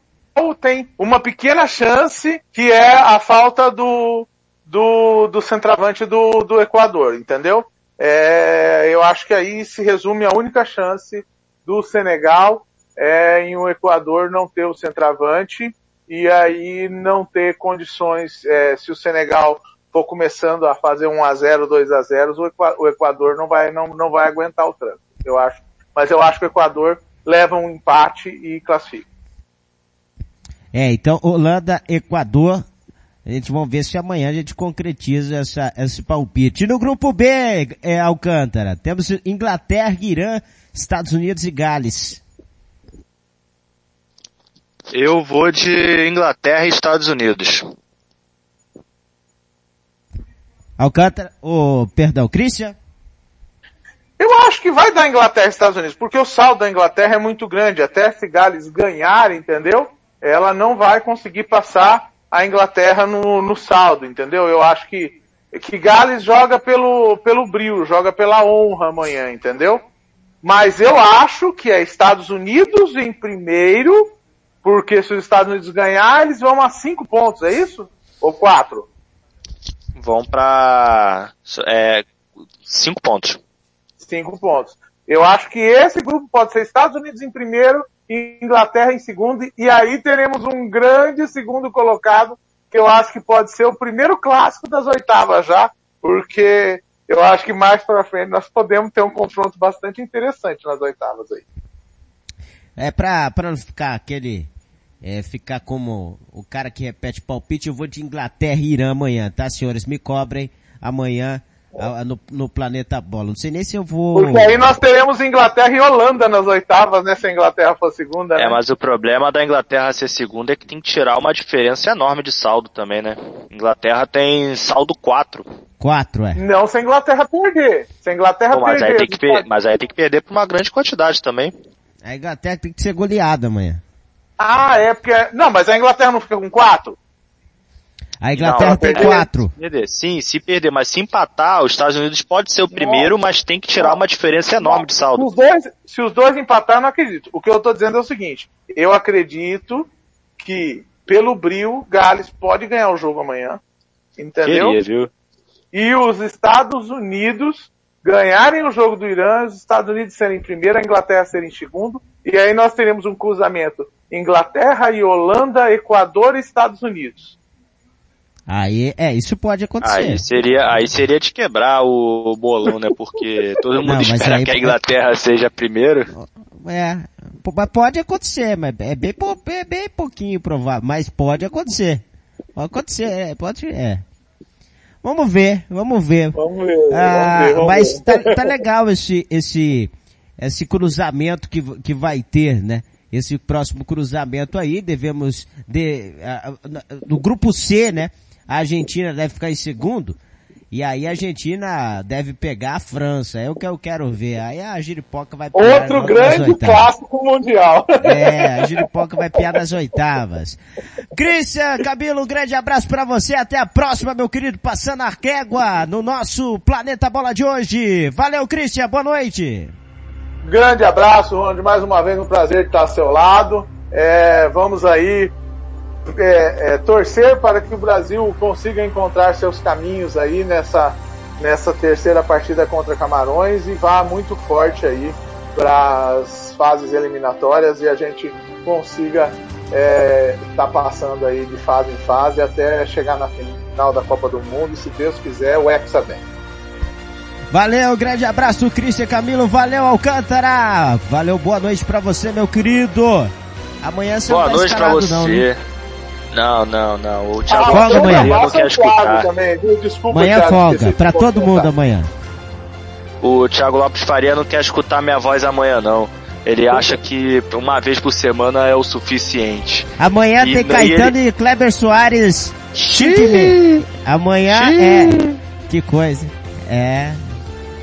H: tem uma pequena chance que é a falta do, do, do centroavante do, do Equador, entendeu? É, eu acho que aí se resume a única chance do Senegal é, em o Equador não ter o centroavante e aí não ter condições, é, se o Senegal for começando a fazer 1 a 0 2 a 0 o Equador não vai, não, não vai aguentar o trânsito, eu acho. Mas eu acho que o Equador leva um empate e classifica.
G: É, então Holanda, Equador, a gente vamos ver se amanhã a gente concretiza essa, esse palpite. E no grupo B, é, Alcântara, temos Inglaterra, Irã, Estados Unidos e Gales.
I: Eu vou de Inglaterra e Estados Unidos.
G: Alcântara, o oh, perdão, Christian?
H: Eu acho que vai dar Inglaterra e Estados Unidos, porque o saldo da Inglaterra é muito grande. Até se Gales ganhar, entendeu? Ela não vai conseguir passar a Inglaterra no, no saldo, entendeu? Eu acho que, que Gales joga pelo, pelo brilho, joga pela honra amanhã, entendeu? Mas eu acho que é Estados Unidos em primeiro, porque se os Estados Unidos ganhar, eles vão a cinco pontos, é isso? Ou quatro?
I: vão para é, cinco pontos.
H: Cinco pontos. Eu acho que esse grupo pode ser Estados Unidos em primeiro, Inglaterra em segundo, e aí teremos um grande segundo colocado, que eu acho que pode ser o primeiro clássico das oitavas já, porque eu acho que mais para frente nós podemos ter um confronto bastante interessante nas oitavas aí.
G: É para não ficar aquele é, ficar como o cara que repete palpite, eu vou de Inglaterra e Irã amanhã, tá senhores? Me cobrem amanhã no, no, Planeta Bola. Não sei nem se eu vou...
H: Porque aí nós teremos Inglaterra e Holanda nas oitavas, né? Se a Inglaterra for segunda,
I: É,
H: né?
I: mas o problema da Inglaterra ser segunda é que tem que tirar uma diferença enorme de saldo também, né? Inglaterra tem saldo 4.
G: 4, é.
H: Não se a Inglaterra perder. Se a Inglaterra
I: Pô, mas
H: perder...
I: Aí tem que Mas aí tem que perder por uma grande quantidade também.
G: A Inglaterra tem que ser goleada amanhã.
H: Ah, é porque... Não, mas a Inglaterra não fica com quatro?
G: A Inglaterra não, tem perder, quatro.
I: Perder. Sim, se perder, mas se empatar, os Estados Unidos pode ser o primeiro, não. mas tem que tirar uma diferença enorme de saldo.
H: Os dois, se os dois empatar, eu não acredito. O que eu estou dizendo é o seguinte, eu acredito que, pelo brilho, Gales pode ganhar o jogo amanhã. Entendeu?
I: Queria, viu?
H: E os Estados Unidos ganharem o jogo do Irã, os Estados Unidos serem primeiro, a Inglaterra serem segundo, e aí nós teremos um cruzamento Inglaterra e Holanda, Equador e Estados Unidos.
G: Aí, é, isso pode acontecer.
I: Aí seria, aí seria de quebrar o bolão, né? Porque todo mundo Não, espera aí, que a Inglaterra seja primeiro.
G: É, pode acontecer, mas é bem, é bem pouquinho provável, mas pode acontecer. Pode acontecer, é, pode, é. Vamos ver, vamos ver.
H: Vamos ver,
G: ah,
H: vamos ver vamos
G: mas ver. Tá, tá legal esse, esse, esse cruzamento que, que vai ter, né? Esse próximo cruzamento aí, devemos, de, uh, no grupo C, né? A Argentina deve ficar em segundo, e aí a Argentina deve pegar a França, é o que eu quero ver. Aí a Giripoca vai
H: piar Outro grande clássico mundial.
G: É, a Giripoca vai piar nas oitavas. Christian Cabelo, um grande abraço para você, até a próxima, meu querido, passando a régua no nosso Planeta Bola de hoje. Valeu, Christian, boa noite.
H: Grande abraço, Ronald, mais uma vez um prazer estar ao seu lado. É, vamos aí é, é, torcer para que o Brasil consiga encontrar seus caminhos aí nessa, nessa terceira partida contra Camarões e vá muito forte aí para as fases eliminatórias e a gente consiga estar é, tá passando aí de fase em fase até chegar na final da Copa do Mundo, e se Deus quiser, o Hexa vem.
G: Valeu, grande abraço, Cristian Camilo, valeu, Alcântara! Valeu, boa noite para você, meu querido! Amanhã você
I: boa
G: não tá
I: noite para você.
G: Não,
I: né? Não, não, não. O Thiago
G: ah, folga amanhã.
I: não quer escutar.
H: Também, Desculpa,
G: amanhã Thiago, folga, para todo mundo amanhã.
I: O Thiago Lopes Faria não quer escutar minha voz amanhã, não. Ele acha que uma vez por semana é o suficiente.
G: Amanhã e tem Caetano ele... e Kleber Soares. Xiii. Amanhã Xiii. é. Que coisa. É.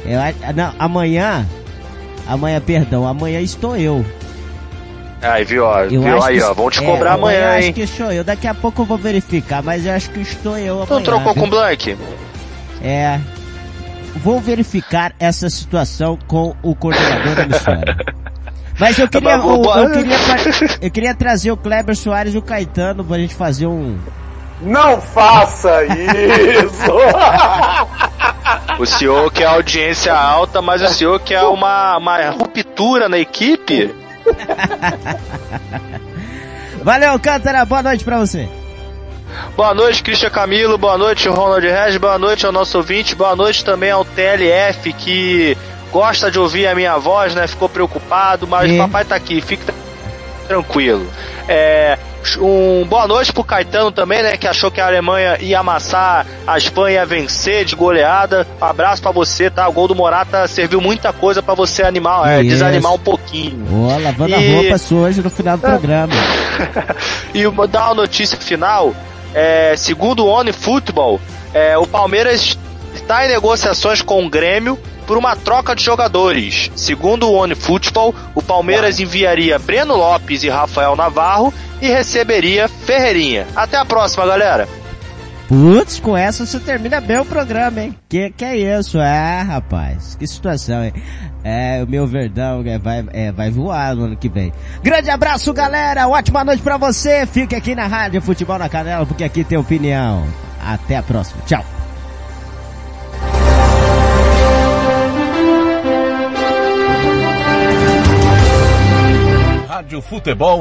G: Eu, não, amanhã. Amanhã, perdão, amanhã estou eu.
I: Aí, viu, ó, eu viu aí, ó, vão te é, cobrar amanhã,
G: amanhã,
I: hein?
G: acho que estou eu, daqui a pouco eu vou verificar, mas eu acho que estou eu amanhã.
I: Não trocou viu? com o Blank?
G: É, vou verificar essa situação com o coordenador da emissora. Mas eu queria, eu, eu, queria, eu queria trazer o Kleber Soares e o Caetano pra gente fazer um...
H: Não faça isso!
I: o senhor quer audiência alta, mas o senhor quer uma, uma ruptura na equipe?
G: Valeu, Cântara, boa noite pra você.
I: Boa noite, Cristian Camilo, boa noite, Ronald Regis, boa noite ao nosso ouvinte, boa noite também ao TLF que gosta de ouvir a minha voz, né? Ficou preocupado, mas o papai tá aqui, fique tranquilo. É, um boa noite pro Caetano também, né? Que achou que a Alemanha ia amassar a Espanha vencer de goleada. Um abraço para você, tá? O gol do Morata serviu muita coisa para você animar, é, desanimar um pouquinho.
G: Ó, lavando e... a roupa sua hoje no final do programa.
I: e dar uma notícia final. É, segundo o Oni Football, é, o Palmeiras está em negociações com o Grêmio por uma troca de jogadores. Segundo o One Football, o Palmeiras enviaria Breno Lopes e Rafael Navarro e receberia Ferreirinha. Até a próxima, galera.
G: Putz, com essa você termina bem o programa, hein? Que que é isso? É, rapaz, que situação, hein? É, o meu verdão é, vai, é, vai voar no ano que vem. Grande abraço, galera! Ótima noite pra você! Fique aqui na Rádio Futebol na Canela, porque aqui tem opinião. Até a próxima. Tchau!
B: Rádio Futebol